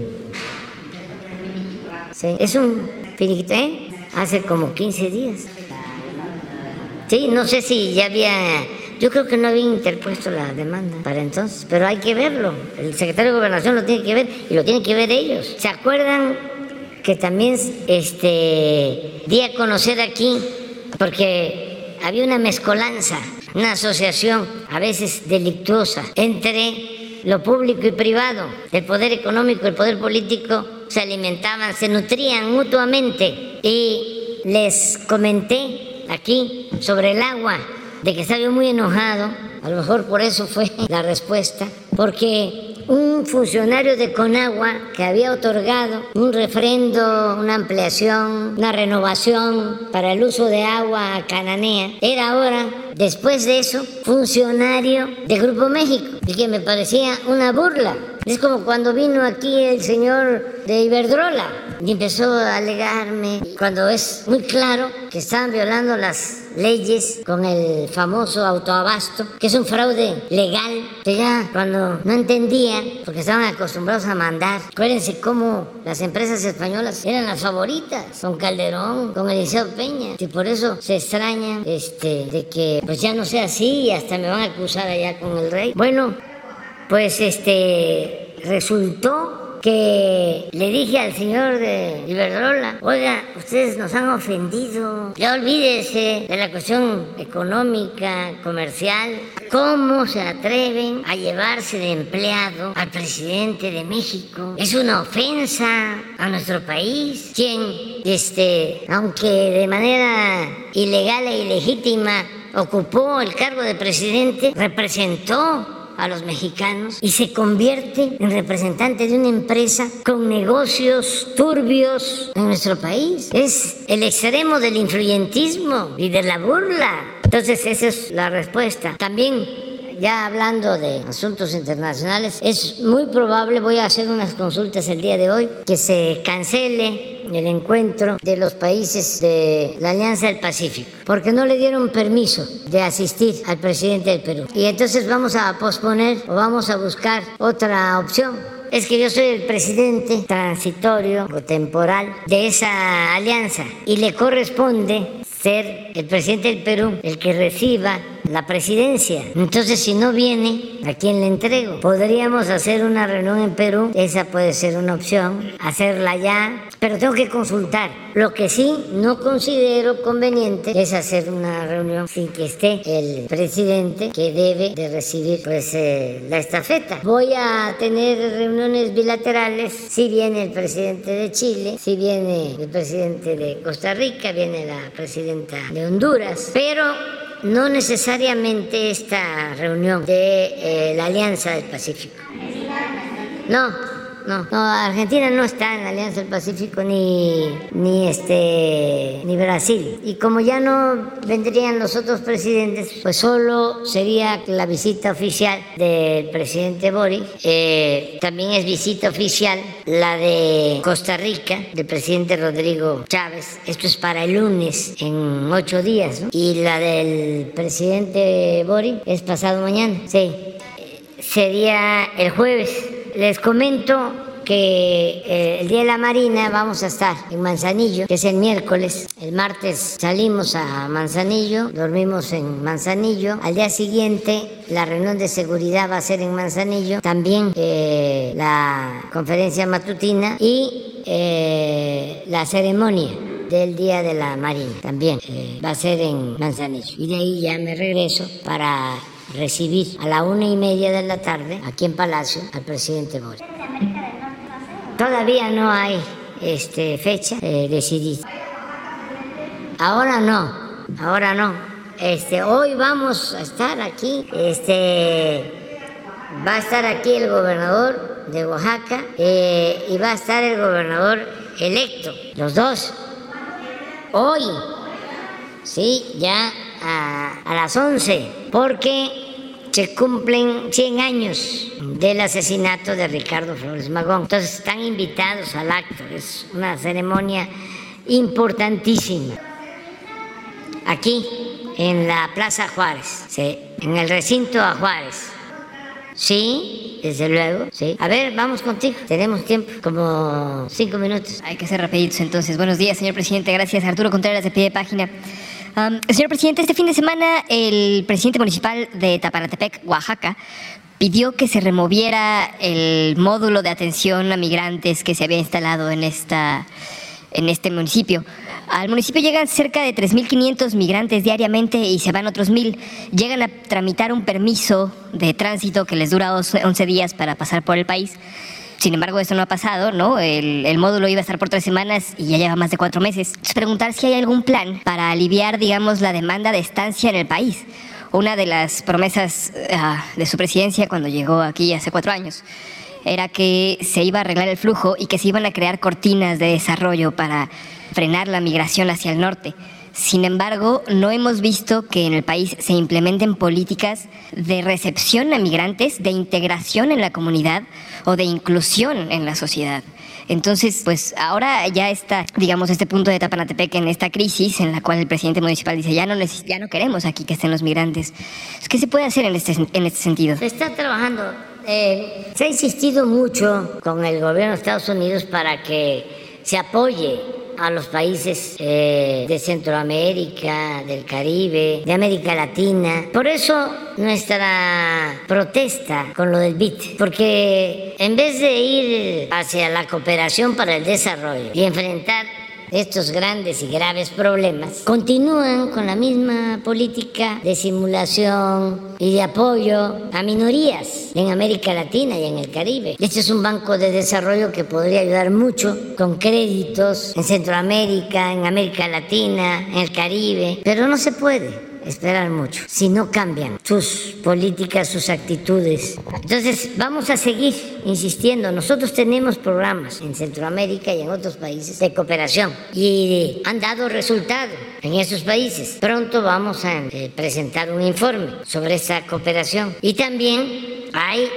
Sí, es un finiquito, ¿eh? Hace como 15 días. Sí, no sé si ya había, yo creo que no había interpuesto la demanda para entonces, pero hay que verlo. El secretario de Gobernación lo tiene que ver y lo tienen que ver ellos. ¿Se acuerdan que también este, di a conocer aquí, porque había una mezcolanza, una asociación a veces delictuosa entre lo público y privado, el poder económico el poder político se alimentaban, se nutrían mutuamente. Y les comenté aquí sobre el agua, de que estaba yo muy enojado, a lo mejor por eso fue la respuesta, porque un funcionario de Conagua que había otorgado un refrendo, una ampliación, una renovación para el uso de agua a Cananea, era ahora, después de eso, funcionario de Grupo México, y que me parecía una burla. Es como cuando vino aquí el señor de Iberdrola, y empezó a alegarme cuando es muy claro que estaban violando las leyes con el famoso autoabasto, que es un fraude legal, que ya cuando no entendía, porque estaban acostumbrados a mandar, acuérdense cómo las empresas españolas eran las favoritas, con Calderón, con Eliseo Peña, y por eso se extraña este, de que pues ya no sea así y hasta me van a acusar allá con el rey. Bueno, pues este resultó que le dije al señor de Iberdrola, oiga, ustedes nos han ofendido, ya olvídese de la cuestión económica, comercial, ¿cómo se atreven a llevarse de empleado al presidente de México? Es una ofensa a nuestro país, quien, este, aunque de manera ilegal e ilegítima ocupó el cargo de presidente, representó a los mexicanos y se convierte en representante de una empresa con negocios turbios en nuestro país. Es el extremo del influyentismo y de la burla. Entonces esa es la respuesta. También ya hablando de asuntos internacionales, es muy probable, voy a hacer unas consultas el día de hoy, que se cancele el encuentro de los países de la Alianza del Pacífico, porque no le dieron permiso de asistir al presidente del Perú. Y entonces vamos a posponer o vamos a buscar otra opción es que yo soy el presidente transitorio o temporal de esa alianza y le corresponde ser el presidente del Perú el que reciba la presidencia. Entonces, si no viene, ¿a quién le entrego? Podríamos hacer una reunión en Perú, esa puede ser una opción, hacerla ya, pero tengo que consultar. Lo que sí no considero conveniente es hacer una reunión sin que esté el presidente que debe de recibir pues eh, la estafeta. Voy a tener reuniones bilaterales si viene el presidente de Chile, si viene el presidente de Costa Rica, viene la presidenta de Honduras, pero no necesariamente esta reunión de eh, la Alianza del Pacífico. No, no, no, Argentina no está en la Alianza del Pacífico ni, ni, este, ni Brasil. Y como ya no vendrían los otros presidentes, pues solo sería la visita oficial del presidente Boris. Eh, también es visita oficial la de Costa Rica, del presidente Rodrigo Chávez. Esto es para el lunes, en ocho días. Y la del presidente Boris es pasado mañana. Sí, sería el jueves les comento que eh, el Día de la Marina vamos a estar en Manzanillo, que es el miércoles. El martes salimos a Manzanillo, dormimos en Manzanillo. Al día siguiente la reunión de seguridad va a ser en Manzanillo. También eh, la conferencia matutina y eh, la ceremonia del Día de la Marina también va a ser en Manzanillo. Y de ahí ya me regreso para recibir a la una y media de la tarde aquí en Palacio al presidente Boris. Todavía no hay este, fecha eh, decidida. Ahora no, ahora no. Este, hoy vamos a estar aquí. Este, va a estar aquí el gobernador de Oaxaca eh, y va a estar el gobernador electo, los dos. Hoy, sí, ya a, las 11, porque se cumplen 100 años del asesinato de Ricardo Flores Magón. Entonces están invitados al acto, es una ceremonia importantísima. Aquí, en la Plaza Juárez, en el recinto a Juárez. Sí, desde luego, sí. A ver, vamos contigo. Tenemos tiempo, como cinco minutos. Hay que ser rapiditos entonces. Buenos días, señor presidente. Gracias. Arturo Contreras de pie de página señor presidente, este fin de semana el presidente municipal de Tapanatepec, Oaxaca, pidió que se removiera el módulo de atención a migrantes que se había instalado en, esta, en este municipio. Al municipio llegan cerca de 3.500 migrantes diariamente y se van otros 1.000. Llegan a tramitar un permiso de tránsito que les dura 11 días para pasar por el país. Sin embargo, eso no ha pasado, ¿no? El, módulo iba a estar por tres semanas y ya lleva más de cuatro meses. Es preguntar si hay algún plan para aliviar, digamos, la demanda de estancia en el país. Una de las promesas ah, de su presidencia cuando llegó aquí hace cuatro años era que se iba a arreglar el flujo y que se iban a crear cortinas de desarrollo para frenar la migración hacia el norte. Sin embargo, no hemos visto que en el país se implementen políticas de recepción a migrantes, de integración en la comunidad o de inclusión en la sociedad. Entonces, pues ahora ya está, digamos, este punto de Tapanatepec en esta crisis en la cual el presidente municipal dice, ya no, ya no queremos aquí que estén los migrantes. ¿Qué se puede hacer en este, en este sentido? Se está trabajando. Eh, se ha insistido mucho con el gobierno de Estados Unidos para que se apoye a los países eh, de Centroamérica, del Caribe, de América Latina. Por eso nuestra protesta con lo del BIT, porque en vez de ir hacia la cooperación para el desarrollo y enfrentar estos grandes y graves problemas, continúan con la misma política de simulación y de apoyo a minorías en América Latina y en el Caribe. Este es un banco de desarrollo que podría ayudar mucho con créditos en Centroamérica, en América Latina, en el Caribe, pero no se puede esperar mucho si no cambian sus políticas, sus actitudes. Entonces, vamos a seguir insistiendo. Nosotros tenemos programas en Centroamérica y en otros países de cooperación y han dado resultado en esos países. Pronto vamos a eh, presentar un informe sobre esa cooperación. Y también hay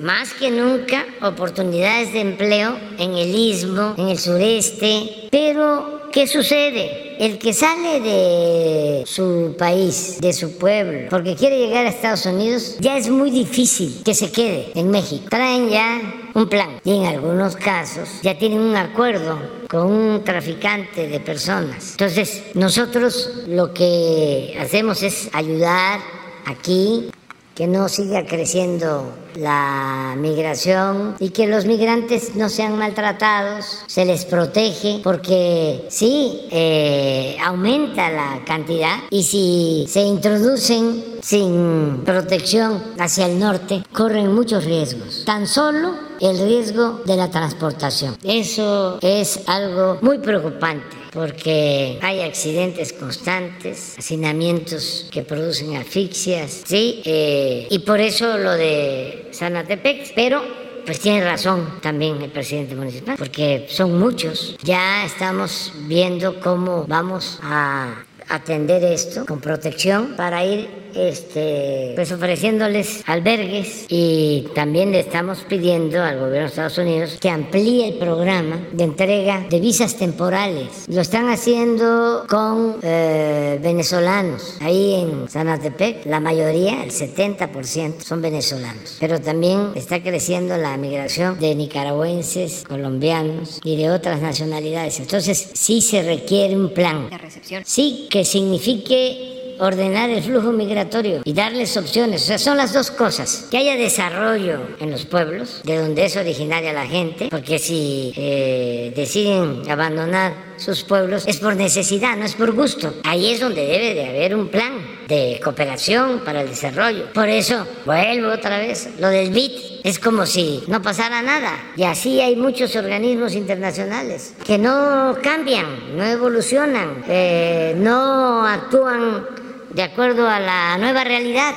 más que nunca oportunidades de empleo en el istmo, en el sureste, pero ¿qué sucede? El que sale de su país, de su pueblo, porque quiere llegar a Estados Unidos, ya es muy difícil que se quede en México. Traen ya un plan y en algunos casos ya tienen un acuerdo con un traficante de personas. Entonces, nosotros lo que hacemos es ayudar aquí que no siga creciendo la migración y que los migrantes no sean maltratados, se les protege, porque sí, eh, aumenta la cantidad y si se introducen sin protección hacia el norte, corren muchos riesgos. Tan solo el riesgo de la transportación. Eso es algo muy preocupante porque hay accidentes constantes, hacinamientos que producen asfixias, ¿sí? Eh, y por eso lo de Sanatepec, pero pues tiene razón también el presidente municipal, porque son muchos. Ya estamos viendo cómo vamos a atender esto con protección para ir este, pues ofreciéndoles albergues y también le estamos pidiendo al gobierno de Estados Unidos que amplíe el programa de entrega de visas temporales. Lo están haciendo con eh, venezolanos. Ahí en Sanatepec, la mayoría, el 70%, son venezolanos. Pero también está creciendo la migración de nicaragüenses, colombianos y de otras nacionalidades. Entonces, sí se requiere un plan. De recepción. Sí que signifique ordenar el flujo migratorio y darles opciones. O sea, son las dos cosas. Que haya desarrollo en los pueblos, de donde es originaria la gente, porque si eh, deciden abandonar sus pueblos es por necesidad, no es por gusto. Ahí es donde debe de haber un plan de cooperación para el desarrollo. Por eso, vuelvo otra vez, lo del BIT es como si no pasara nada. Y así hay muchos organismos internacionales que no cambian, no evolucionan, eh, no actúan de acuerdo a la nueva realidad.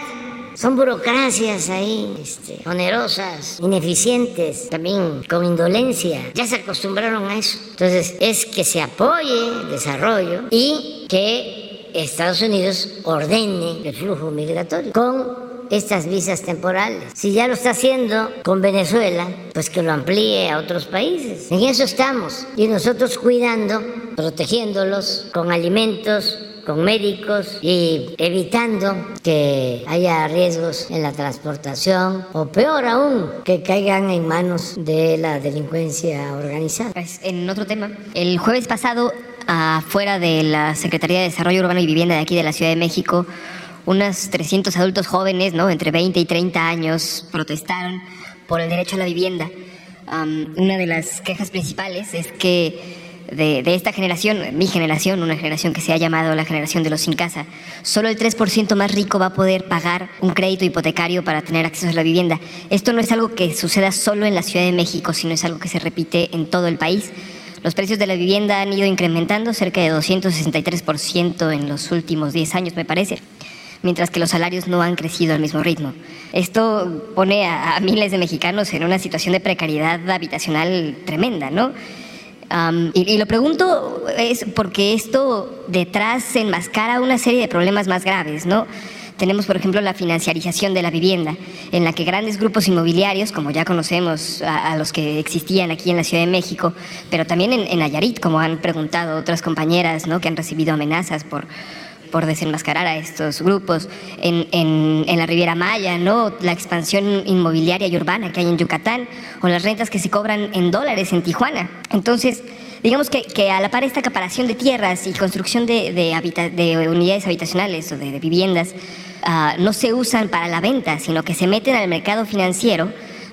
Son burocracias ahí, este, onerosas, ineficientes, también con indolencia. Ya se acostumbraron a eso. Entonces, es que se apoye el desarrollo y que Estados Unidos ordene el flujo migratorio con estas visas temporales. Si ya lo está haciendo con Venezuela, pues que lo amplíe a otros países. En eso estamos. Y nosotros cuidando, protegiéndolos con alimentos, con médicos y evitando que haya riesgos en la transportación o peor aún, que caigan en manos de la delincuencia organizada. Pues, en otro tema, el jueves pasado, afuera de la Secretaría de Desarrollo Urbano y Vivienda de aquí de la Ciudad de México, unos 300 adultos jóvenes, ¿no? entre 20 y 30 años, protestaron por el derecho a la vivienda. una de las quejas principales es que de, esta generación, mi generación, una generación que se ha llamado la generación de los sin casa, solo el 3% más rico va a poder pagar un crédito hipotecario para tener acceso a la vivienda. Esto no es algo que suceda solo en la Ciudad de México, sino es algo que se repite en todo el país. Los precios de la vivienda han ido incrementando cerca de 263% en los últimos 10 años, me parece mientras que los salarios no han crecido al mismo ritmo. Esto pone a, a miles de mexicanos en una situación de precariedad habitacional tremenda, ¿no? y, lo pregunto es porque esto detrás enmascara una serie de problemas más graves, ¿no? Tenemos, por ejemplo, la financiarización de la vivienda, en la que grandes grupos inmobiliarios, como ya conocemos a, los que existían aquí en la Ciudad de México, pero también en, en como han preguntado otras compañeras, ¿no? que han recibido amenazas por, por desenmascarar a estos grupos. En, en, en, la Riviera Maya, ¿no? la expansión inmobiliaria y urbana que hay en Yucatán, o las rentas que se cobran en dólares en Tijuana. Entonces, digamos que, que a la par esta acaparación de tierras y construcción de, de, de unidades habitacionales o de, viviendas uh, no se usan para la venta, sino que se meten al mercado financiero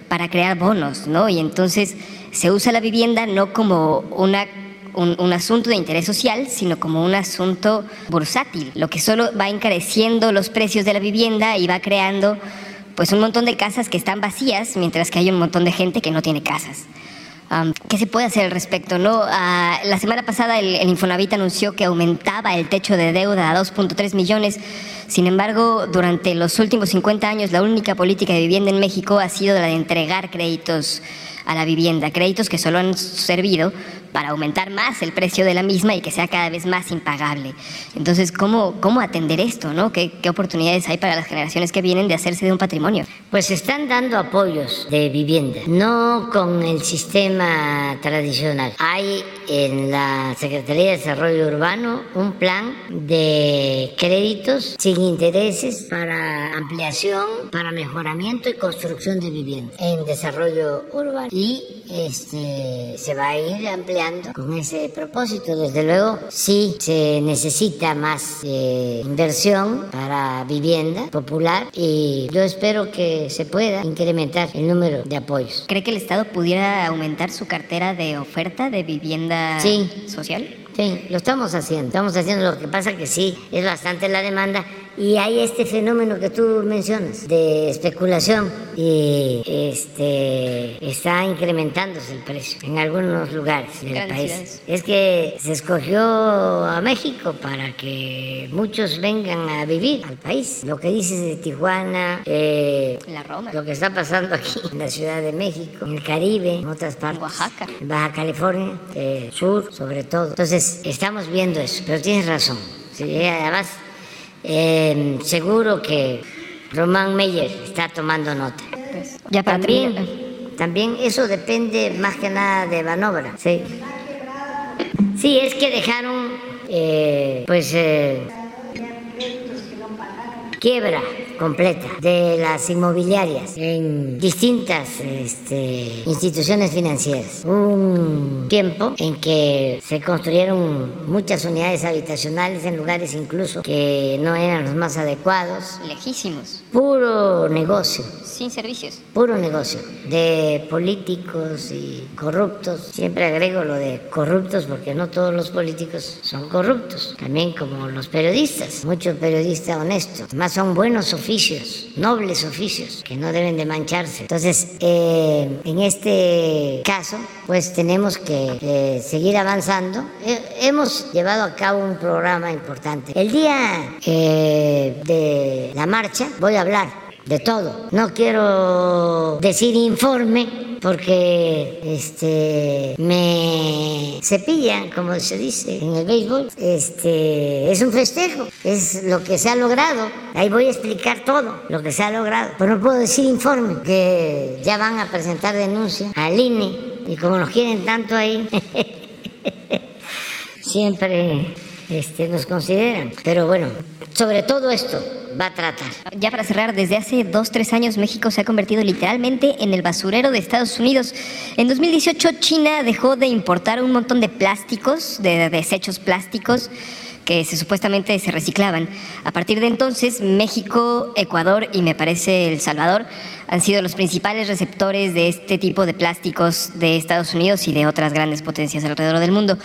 para crear bonos, ¿no? Y entonces se usa la vivienda no como una un, asunto de interés social, sino como un asunto bursátil, lo que solo va encareciendo los precios de la vivienda y va creando pues un montón de casas que están vacías, mientras que hay un montón de gente que no tiene casas. ¿Qué se puede hacer al respecto? No? Ah, la semana pasada el, el, Infonavit anunció que aumentaba el techo de deuda a 2.3 millones. Sin embargo, durante los últimos 50 años, la única política de vivienda en México ha sido la de entregar créditos a la vivienda, créditos que solo han servido para aumentar más el precio de la misma y que sea cada vez más impagable. Entonces, ¿cómo, cómo atender esto? ¿no? ¿Qué, ¿Qué oportunidades hay para las generaciones que vienen de hacerse de un patrimonio? Pues están dando apoyos de vivienda, no con el sistema tradicional. Hay en la Secretaría de Desarrollo Urbano un plan de créditos sin intereses para ampliación, para mejoramiento y construcción de vivienda en desarrollo urbano. Y este, se va a ir ampliando con ese propósito. Desde luego, sí se necesita más eh, inversión para vivienda popular y yo espero que se pueda incrementar el número de apoyos. ¿Cree que el Estado pudiera aumentar su cartera de oferta de vivienda social? Sí, lo estamos haciendo. Estamos haciendo lo que pasa que sí, es bastante la demanda y hay este fenómeno que tú mencionas de especulación y este está incrementándose el precio en algunos lugares del país. Es que se escogió a México para que muchos vengan a vivir al país. Lo que dices de Tijuana, eh, la Roma. lo que está pasando aquí en la Ciudad de México, en el Caribe, en otras partes, Oaxaca, en Baja California, eh, sur sobre todo. Entonces estamos viendo eso, pero tienes razón. Sí, además eh, seguro que Román Meyer está tomando nota. ya también, también eso depende más que nada de Banobra. Sí, sí es que dejaron, eh, pues, eh, quiebra completa de las inmobiliarias en distintas este, instituciones financieras. Un tiempo en que se construyeron muchas unidades habitacionales en lugares incluso que no eran los más adecuados. Lejísimos. Puro negocio. Sin servicios. Puro negocio de políticos y corruptos. Siempre agrego lo de corruptos porque no todos los políticos son corruptos. También como los periodistas. Muchos periodistas honestos. Más son buenos oficios, nobles oficios, que no deben de mancharse. Entonces, eh, en este caso, pues tenemos que seguir avanzando. hemos llevado a cabo un programa importante. El día eh, de la marcha voy a hablar de todo. No quiero decir informe porque este me cepillan, como se dice en el béisbol. Este es un festejo, es lo que se ha logrado. Ahí voy a explicar todo lo que se ha logrado. Pero no puedo decir informe, que ya van a presentar denuncia al INE y como nos quieren tanto ahí, siempre este, nos consideran. Pero bueno, sobre todo esto va a tratar. Ya para cerrar, desde hace dos, tres años México se ha convertido literalmente en el basurero de Estados Unidos. En 2018 China dejó de importar un montón de plásticos, de desechos plásticos que se supuestamente se reciclaban. A partir de entonces, México, Ecuador y me parece El Salvador han sido los principales receptores de este tipo de plásticos de Estados Unidos y de otras grandes potencias alrededor del mundo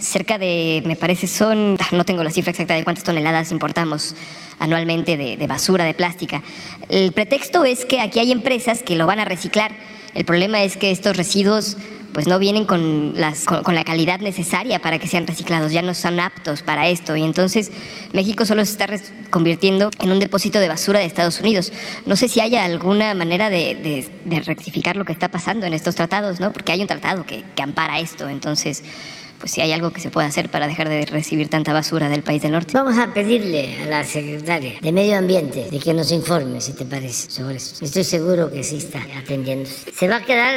cerca de, me parece, son, no tengo la cifra exacta de cuántas toneladas importamos anualmente de, basura, de plástica. El pretexto es que aquí hay empresas que lo van a reciclar. El problema es que estos residuos pues no vienen con, las, con, la calidad necesaria para que sean reciclados, ya no son aptos para esto. Y entonces México solo se está convirtiendo en un depósito de basura de Estados Unidos. No sé si haya alguna manera de, rectificar lo que está pasando en estos tratados, ¿no? porque hay un tratado que ampara esto. Entonces pues si hay algo que se pueda hacer para dejar de recibir tanta basura del país del norte. Vamos a pedirle a la secretaria de Medio Ambiente de que nos informe, si te parece, sobre eso. Estoy seguro que sí está atendiendo. Se va a quedar,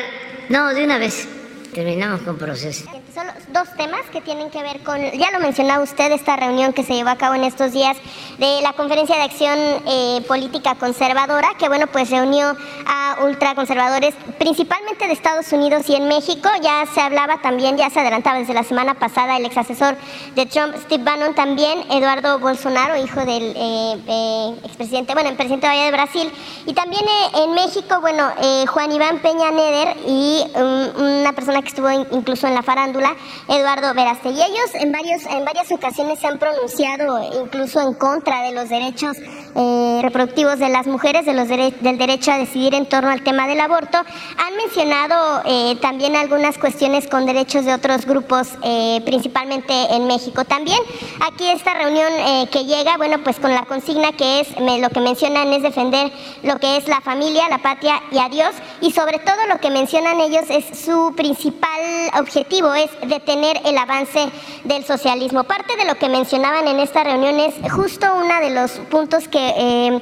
no, de una vez. Terminamos con proceso. Son dos temas que tienen que ver con, ya lo mencionaba usted, esta reunión que se llevó a cabo en estos días de la Conferencia de Acción eh, Política Conservadora, que bueno, pues reunió a ultraconservadores, principalmente de Estados Unidos y en México. Ya se hablaba también, ya se adelantaba desde la semana pasada el ex asesor de Trump, Steve Bannon, también Eduardo Bolsonaro, hijo del eh, eh, expresidente, bueno, el presidente de Brasil, y también en México, bueno, Juan Iván Peña Neder y um, una persona que estuvo incluso en la farándula Eduardo Veraste. Y ellos en, varios, en varias ocasiones se han pronunciado incluso en contra de los derechos eh, reproductivos de las mujeres, de los del derecho a decidir en torno al tema del aborto. Han mencionado eh, también algunas cuestiones con derechos de otros grupos, eh, principalmente en México. También aquí esta reunión que llega, bueno, pues con la consigna que es, lo que mencionan es defender lo que es la familia, la patria y a Dios. Y sobre todo lo que mencionan ellos es su principal objetivo, es detener el avance del socialismo. Parte de lo que mencionaban en esta reunión es justo uno de los puntos que eh,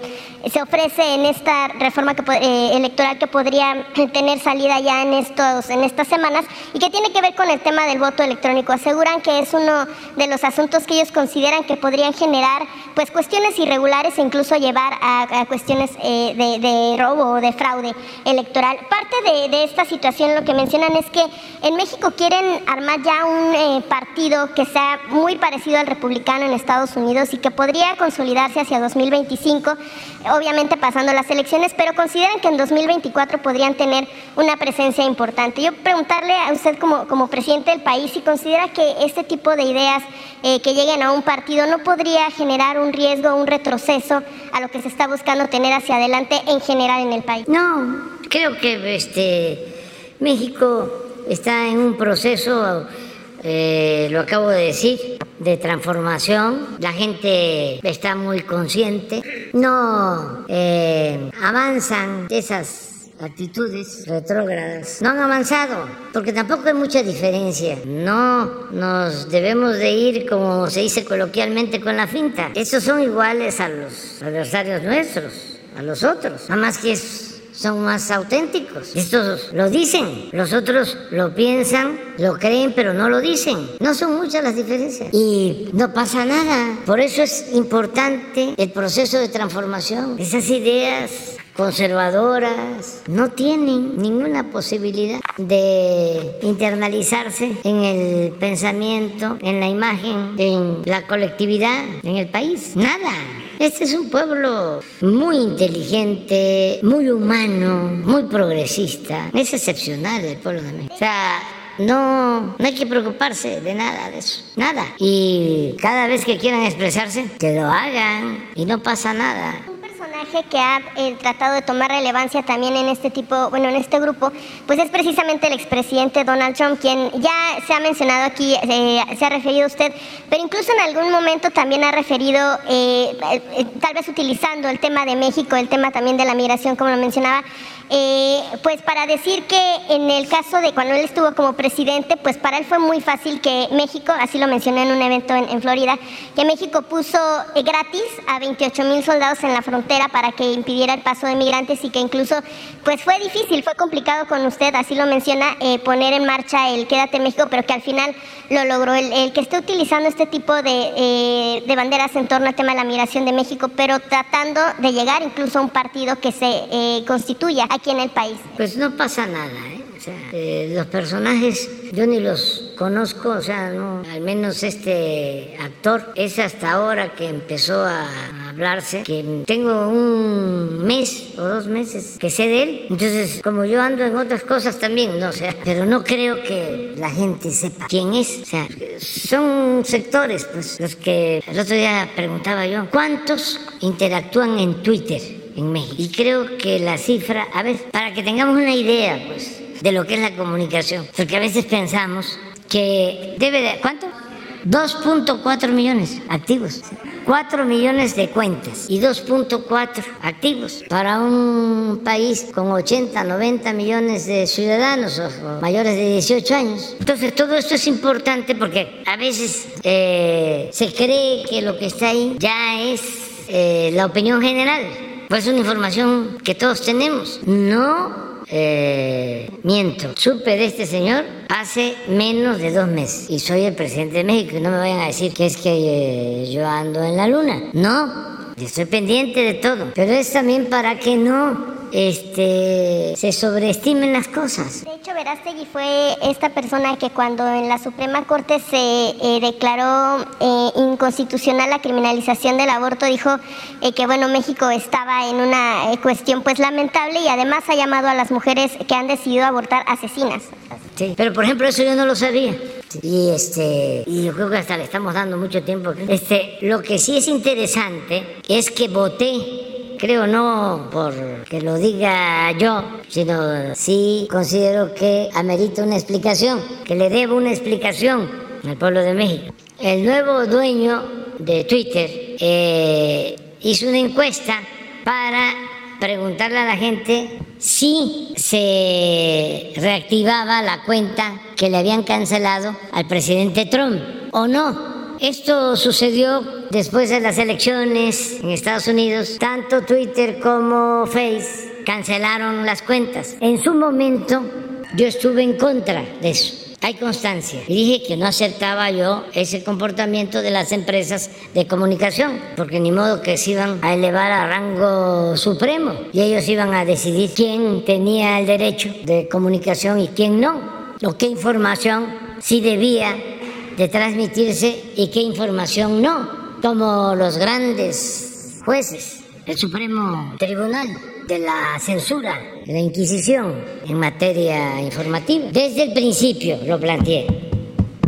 se ofrece en esta reforma que, eh, electoral que podría tener salida ya en, estos, en estas semanas y que tiene que ver con el tema del voto electrónico. Aseguran que es uno de los asuntos que ellos consideran que podrían generar pues cuestiones irregulares e incluso llevar a, cuestiones eh, de, robo o de fraude electoral. Parte de, de, esta situación lo que mencionan es que en México quieren armar ya un eh, partido que sea muy parecido al republicano en Estados Unidos y que podría consolidarse hacia 2025 obviamente pasando las elecciones, pero consideran que en 2024 podrían tener una presencia importante. Yo preguntarle a usted como, como presidente del país si considera que este tipo de ideas eh, que lleguen a un partido no podría generar un riesgo, un retroceso a lo que se está buscando tener hacia adelante en general en el país. No, creo que este, México está en un proceso eh, lo acabo de decir, de transformación. La gente está muy consciente. No eh, avanzan esas actitudes retrógradas. No han avanzado, porque tampoco hay mucha diferencia. No nos debemos de ir, como se dice coloquialmente, con la finta. Esos son iguales a los adversarios nuestros, a los otros. Nada más que es son más auténticos. Estos lo dicen, los otros lo piensan, lo creen, pero no lo dicen. No son muchas las diferencias. Y no pasa nada. Por eso es importante el proceso de transformación. Esas ideas conservadoras no tienen ninguna posibilidad de internalizarse en el pensamiento, en la imagen, en la colectividad, en el país. Nada. Este es un pueblo muy inteligente, muy humano, muy progresista. Es excepcional el pueblo de México. O sea, no, no hay que preocuparse de nada de eso, nada. Y cada vez que quieran expresarse, que lo hagan y no pasa nada que ha eh, tratado de tomar relevancia también en este tipo, bueno, en este grupo, pues es precisamente el expresidente Donald Trump, quien ya se ha mencionado aquí, eh, se ha referido a usted, pero incluso en algún momento también ha referido, eh, tal vez utilizando el tema de México, el tema también de la migración, como lo mencionaba, eh, pues para decir que en el caso de cuando él estuvo como presidente, pues para él fue muy fácil que México, así lo mencioné en un evento en, Florida, que México puso eh, gratis a 28 mil soldados en la frontera para que impidiera el paso de migrantes y que incluso pues fue difícil, fue complicado con usted, así lo menciona, eh, poner en marcha el Quédate México, pero que al final lo logró. El, que esté utilizando este tipo de, de, banderas en torno al tema de la migración de México, pero tratando de llegar incluso a un partido que se constituya aquí en el país? Pues no pasa nada, ¿eh? O sea, eh, los personajes yo ni los conozco, o sea, no, al menos este actor es hasta ahora que empezó a hablarse, que tengo un mes o dos meses que sé de él, entonces como yo ando en otras cosas también, no o sea, pero no creo que la gente sepa quién es, o sea, son sectores, pues los que el otro día preguntaba yo, ¿cuántos interactúan en Twitter? En México. Y creo que la cifra, a ver, para que tengamos una idea, pues, de lo que es la comunicación, porque a veces pensamos que debe de, ¿cuánto? 2.4 millones activos. 4 millones de cuentas y 2.4 activos para un país con 80, 90 millones de ciudadanos o mayores de 18 años. Entonces todo esto es importante porque a veces eh, se cree que lo que está ahí ya es eh, la opinión general. Pues es una información que todos tenemos. No eh, miento, supe de este señor hace menos de dos meses y soy el presidente de México y no me vayan a decir que es que eh, yo ando en la luna. No, estoy pendiente de todo, pero es también para que no este, se sobreestimen las cosas. De hecho, Verástegui fue esta persona que cuando en la Suprema Corte se eh, declaró eh, inconstitucional la criminalización del aborto, dijo eh, que bueno, México estaba en una cuestión pues lamentable y además ha llamado a las mujeres que han decidido abortar asesinas. Sí, pero por ejemplo eso yo no lo sabía. Y este, y yo creo que hasta le estamos dando mucho tiempo. Este, lo que sí es interesante es que voté creo no por que lo diga yo, sino sí considero que amerita una explicación, que le debo una explicación al pueblo de México. El nuevo dueño de Twitter eh, hizo una encuesta para preguntarle a la gente si se reactivaba la cuenta que le habían cancelado al presidente Trump o no. Esto sucedió después de las elecciones en Estados Unidos. Tanto Twitter como Face cancelaron las cuentas. En su momento yo estuve en contra de eso. Hay constancia. Y dije que no aceptaba yo ese comportamiento de las empresas de comunicación, porque ni modo que se iban a elevar a rango supremo y ellos iban a decidir quién tenía el derecho de comunicación y quién no, o qué información sí debía de transmitirse y qué información no, como los grandes jueces, el Supremo Tribunal de la censura, la Inquisición en materia informativa. Desde el principio lo planteé.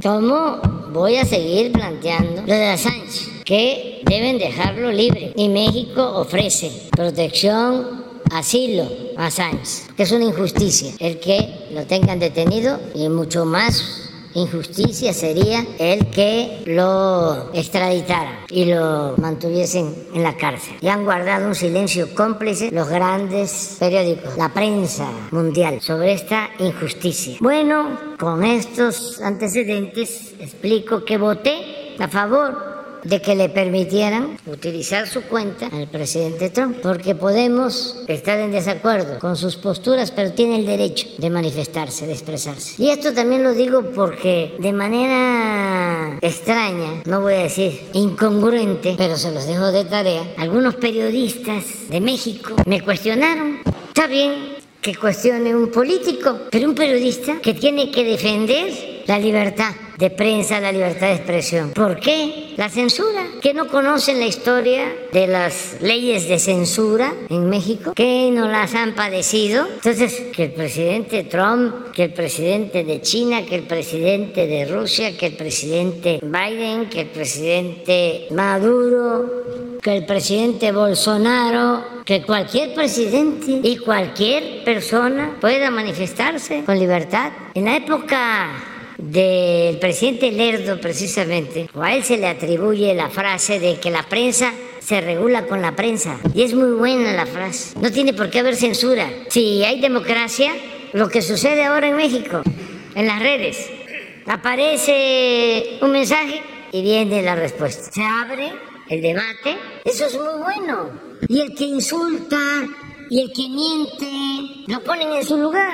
¿Cómo voy a seguir planteando lo de Assange? Que deben dejarlo libre. Y México ofrece protección asilo a Assange, que es una injusticia el que lo tengan detenido y mucho más injusticia sería el que lo extraditaran y lo mantuviesen en la cárcel. Y han guardado un silencio cómplice los grandes periódicos, la prensa mundial, sobre esta injusticia. Bueno, con estos antecedentes explico que voté a favor de que le permitieran utilizar su cuenta al presidente Trump, porque podemos estar en desacuerdo con sus posturas, pero tiene el derecho de manifestarse, de expresarse. Y esto también lo digo porque de manera extraña, no voy a decir incongruente, pero se los dejo de tarea, algunos periodistas de México me cuestionaron. Está bien que cuestione un político, pero un periodista que tiene que defender la libertad de prensa, la libertad de expresión. ¿Por qué? La censura. Que no conocen la historia de las leyes de censura en México, que no las han padecido. Entonces, que el presidente Trump, que el presidente de China, que el presidente de Rusia, que el presidente Biden, que el presidente Maduro, que el presidente Bolsonaro, que cualquier presidente y cualquier persona pueda manifestarse con libertad. En la época del presidente Lerdo precisamente, o a él se le atribuye la frase de que la prensa se regula con la prensa. Y es muy buena la frase. No tiene por qué haber censura. Si hay democracia, lo que sucede ahora en México, en las redes, aparece un mensaje y viene la respuesta. Se abre el debate, eso es muy bueno. Y el que insulta y el que miente, lo ponen en su lugar.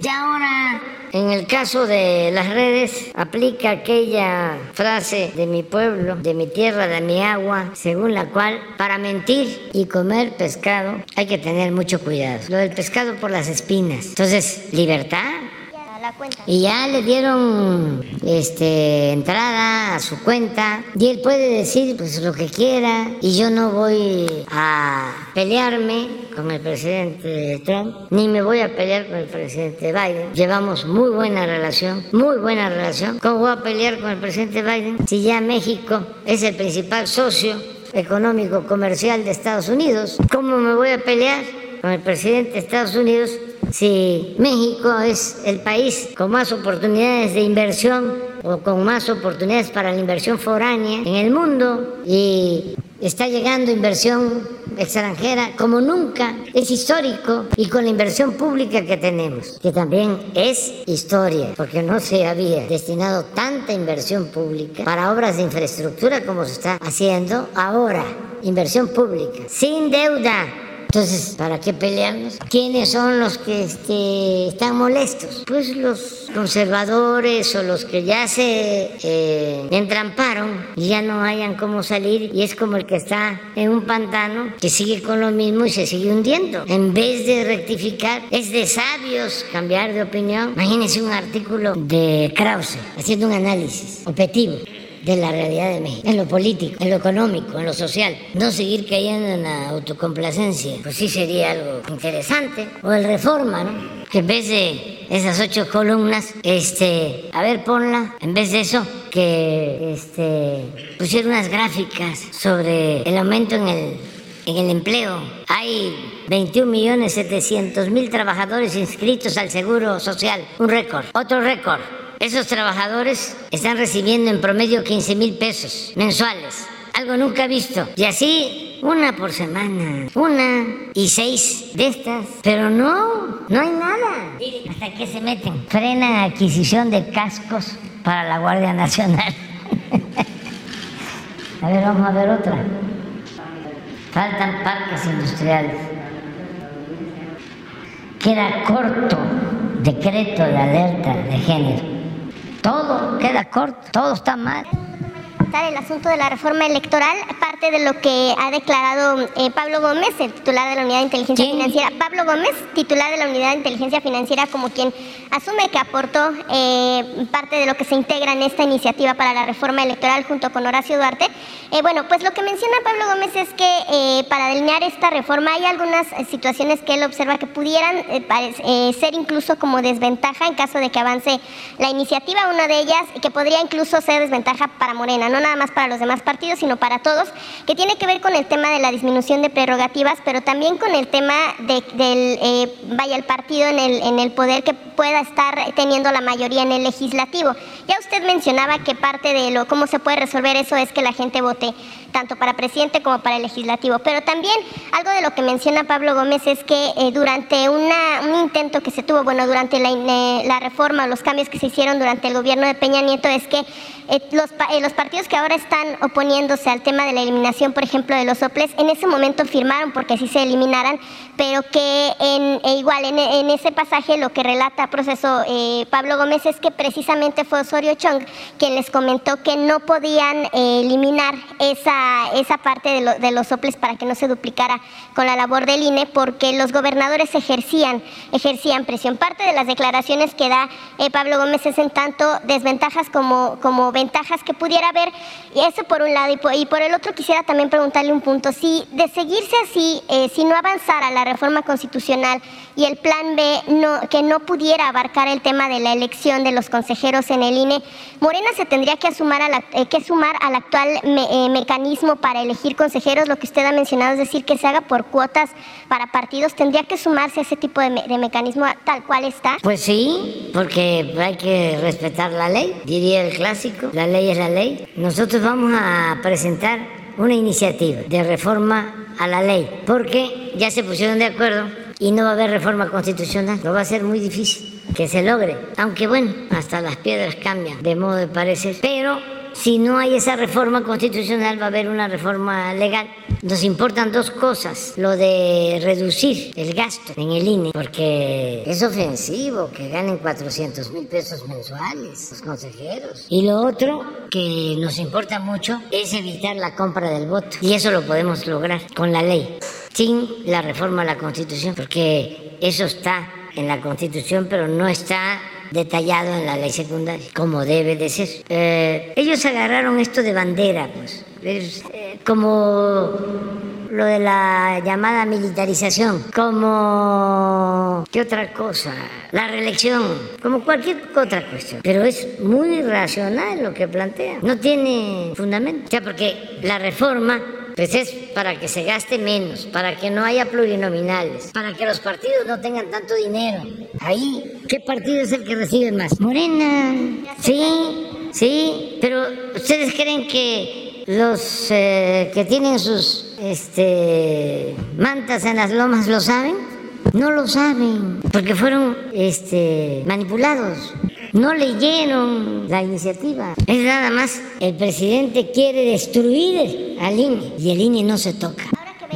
Ya ahora en el caso de las redes, aplica aquella frase de mi pueblo, de mi tierra, de mi agua, según la cual para mentir y comer pescado hay que tener mucho cuidado. Lo del pescado por las espinas. Entonces, libertad, y ya le dieron este, entrada a su cuenta y él puede decir pues lo que quiera y yo no voy a pelearme con el presidente Trump ni me voy a pelear con el presidente Biden. Llevamos muy buena relación, muy buena relación. ¿Cómo voy a pelear con el presidente Biden si ya México es el principal socio económico comercial de Estados Unidos. ¿Cómo me voy a pelear con el presidente de Estados Unidos si México es el país con más oportunidades de inversión o con más oportunidades para la inversión foránea en el mundo y está llegando inversión extranjera como nunca, es histórico y con la inversión pública que tenemos, que también es historia, porque no se había destinado tanta inversión pública para obras de infraestructura como se está haciendo ahora, inversión pública, sin deuda entonces, ¿para qué pelearnos? ¿Quiénes son los que este, están molestos? Pues los conservadores o los que ya se eh, entramparon y ya no hayan cómo salir y es como el que está en un pantano que sigue con lo mismo y se sigue hundiendo. En vez de rectificar, es de sabios cambiar de opinión. Imagínense un artículo de Krause haciendo un análisis objetivo de la realidad de México, en lo político, en lo económico, en lo social. No seguir cayendo en la autocomplacencia, pues sí sería algo interesante. O el reforma, ¿no? Que en vez de esas ocho columnas, este, a ver, ponla, en vez de eso, que este, pusiera unas gráficas sobre el aumento en el, en el empleo. Hay 21.700.000 trabajadores inscritos al Seguro Social, un récord, otro récord. Esos trabajadores están recibiendo en promedio 15 mil pesos mensuales, algo nunca visto. Y así, una por semana, una y seis de estas. Pero no, no hay nada. ¿Hasta qué se meten? Frena adquisición de cascos para la Guardia Nacional. a ver, vamos a ver otra. Faltan parques industriales. Queda corto decreto de alerta de género. Todo queda corto, todo está mal el asunto de la reforma electoral, parte de lo que ha declarado eh, Pablo Gómez, el titular de la Unidad de Inteligencia Financiera. Pablo Gómez, titular de la Unidad de Inteligencia Financiera, como quien asume que aportó eh, parte de lo que se integra en esta iniciativa para la reforma electoral junto con Horacio Duarte. Eh, bueno, pues lo que menciona Pablo Gómez es que para delinear esta reforma hay algunas situaciones que él observa que pudieran ser incluso como desventaja en caso de que avance la iniciativa. Una de ellas que podría incluso ser desventaja para Morena, no nada más para los demás partidos, sino para todos, que tiene que ver con el tema de la disminución de prerrogativas, pero también con el tema de, del, eh, vaya, el partido en el, en el poder que pueda estar teniendo la mayoría en el legislativo. Ya usted mencionaba que parte de lo, cómo se puede resolver eso es que la gente vote tanto para presidente como para el legislativo. Pero también algo de lo que menciona Pablo Gómez es que eh, durante un intento que se tuvo, bueno, durante la, eh, la reforma, los cambios que se hicieron durante el gobierno de Peña Nieto, es que los, los partidos que ahora están oponiéndose al tema de la eliminación, por ejemplo, de los soples, en ese momento firmaron porque así se eliminaran, pero que en, e igual en, ese pasaje lo que relata proceso eh, Pablo Gómez es que precisamente fue Osorio Chong quien les comentó que no podían eh, eliminar esa, esa parte de, de, los soples para que no se duplicara con la labor del INE porque los gobernadores ejercían, ejercían presión. Parte de las declaraciones que da eh, Pablo Gómez es en tanto desventajas como, como ventajas que pudiera haber y eso por un lado. Y por, el otro quisiera también preguntarle un punto. Si de seguirse así, eh, si no avanzara la reforma constitucional y el plan B no, que no pudiera abarcar el tema de la elección de los consejeros en el INE, Morena se tendría que, asumar a la, eh, que sumar al actual eh, mecanismo para elegir consejeros, lo que usted ha mencionado, es decir, que se haga por cuotas para partidos, tendría que sumarse a ese tipo de, de mecanismo tal cual está. Pues sí, porque hay que respetar la ley, diría el clásico, la ley es la ley. Nosotros vamos a presentar una iniciativa de reforma a la ley, porque ya se pusieron de acuerdo y no va a haber reforma constitucional. Lo va a ser muy difícil que se logre, aunque bueno, hasta las piedras cambian de modo de parecer, pero si no hay esa reforma constitucional va a haber una reforma legal. Nos importan dos cosas, lo de reducir el gasto en el INE, porque es ofensivo que ganen 400 mil pesos mensuales los consejeros. Y lo otro que nos importa mucho es evitar la compra del voto. Y eso lo podemos lograr con la ley, sin la reforma a la Constitución, porque eso está en la Constitución, pero no está detallado en la ley secundaria, como debe de ser. Eh, ellos agarraron esto de bandera, pues, eh, como lo de la llamada militarización, como qué otra cosa, la reelección, como cualquier otra cuestión. Pero es muy racional lo que plantean, no tiene fundamento. O sea, porque la reforma Pues es para que se gaste menos, para que no haya plurinominales, para que los partidos no tengan tanto dinero. Ahí, ¿qué partido es el que recibe más? Morena. Sí, sí, pero ¿ustedes creen que los eh, que tienen sus este, mantas en las lomas lo saben? No lo saben, porque fueron este, manipulados. No leyeron la iniciativa. Es nada más, el presidente quiere destruir al INE y el INE no se toca.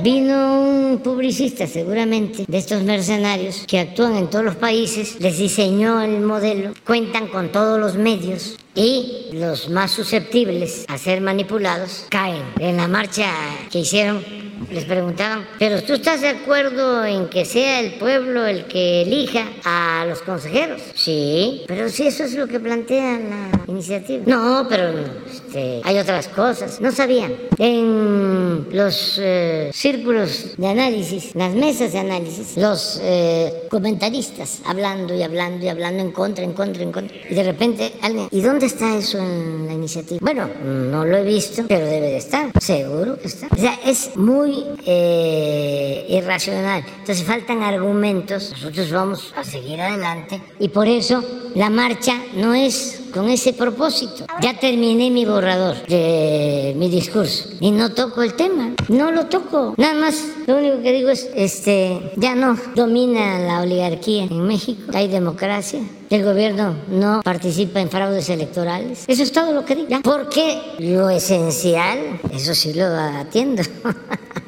Vino un publicista seguramente de estos mercenarios que actúan en todos los países, les diseñó el modelo, cuentan con todos los medios y los más susceptibles a ser manipulados caen. En la marcha que hicieron les preguntaban, pero tú estás de acuerdo en que sea el pueblo el que elija a los consejeros? Sí, pero si eso es lo que plantea la iniciativa. No, pero este, hay otras cosas. No sabían. En los eh, círculos de análisis, las mesas de análisis, los eh, comentaristas hablando y hablando y hablando en contra, en contra, en contra. Y de repente alguien, ¿y dónde está eso en la iniciativa? Bueno, no lo he visto, pero debe de estar. Seguro que está. O sea, es muy eh, irracional. Entonces faltan argumentos, nosotros vamos a seguir adelante y por eso la marcha no es con ese propósito. Ya terminé mi borrador de mi discurso y no toco el tema, no lo toco. Nada más, lo único que digo es, este, ya no domina la oligarquía en México, hay democracia, el gobierno no participa en fraudes electorales. Eso es todo lo que digo. Porque lo esencial, eso sí lo atiendo.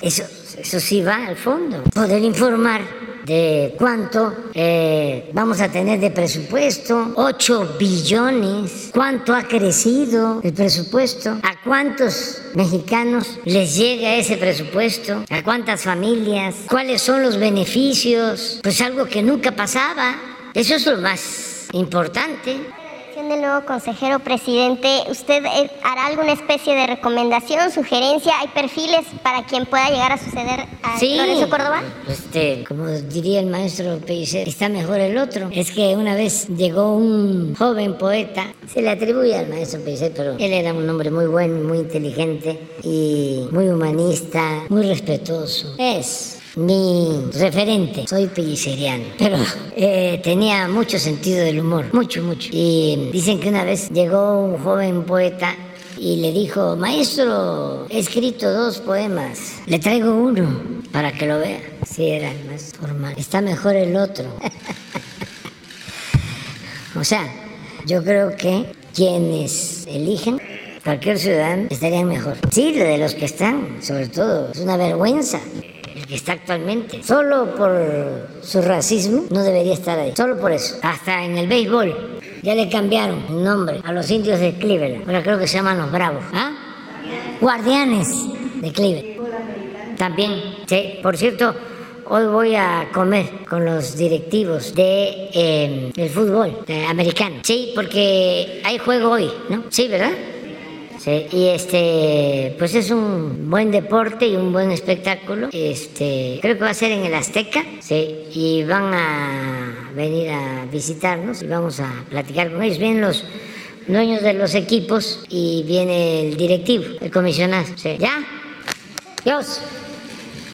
Eso, eso sí va al fondo. Poder informar de cuánto eh, vamos a tener de presupuesto, 8 billones, cuánto ha crecido el presupuesto, a cuántos mexicanos les llega ese presupuesto, a cuántas familias, cuáles son los beneficios, pues algo que nunca pasaba. Eso es lo más importante del nuevo consejero presidente, ¿usted eh, hará alguna especie de recomendación, sugerencia? ¿Hay perfiles para quien pueda llegar a suceder a sí, Lorenzo Córdoba? Este, como diría el maestro Pellicer, está mejor el otro. Es que una vez llegó un joven poeta, se le atribuye al maestro Pellicer, pero él era un hombre muy bueno, muy inteligente y muy humanista, muy respetuoso. Es mi referente. Soy pelliceriano, pero eh, tenía mucho sentido del humor, mucho, mucho. Y dicen que una vez llegó un joven poeta y le dijo, maestro, he escrito dos poemas, le traigo uno para que lo vea. Sí, era más formal. Está mejor el otro. o sea, yo creo que quienes eligen cualquier ciudadano estarían mejor. Sí, de los que están, sobre todo. Es una vergüenza que está actualmente. Solo por su racismo no debería estar ahí. Solo por eso. Hasta en el béisbol ya le cambiaron el nombre a los indios de Cleveland. Ahora creo que se llaman los Bravos. ¿Ah? Guardianes de Cleveland. También. Sí, por cierto. Hoy voy a comer con los directivos de eh, el fútbol americano. Sí, porque hay juego hoy, ¿no? Sí, ¿verdad? Y este, pues es un buen deporte y un buen espectáculo. Este, creo que va a ser en el Azteca, sí, y van a venir a visitarnos y vamos a platicar con ellos. Vienen los dueños de los equipos y viene el directivo, el comisionado. ¿Ya? Dios.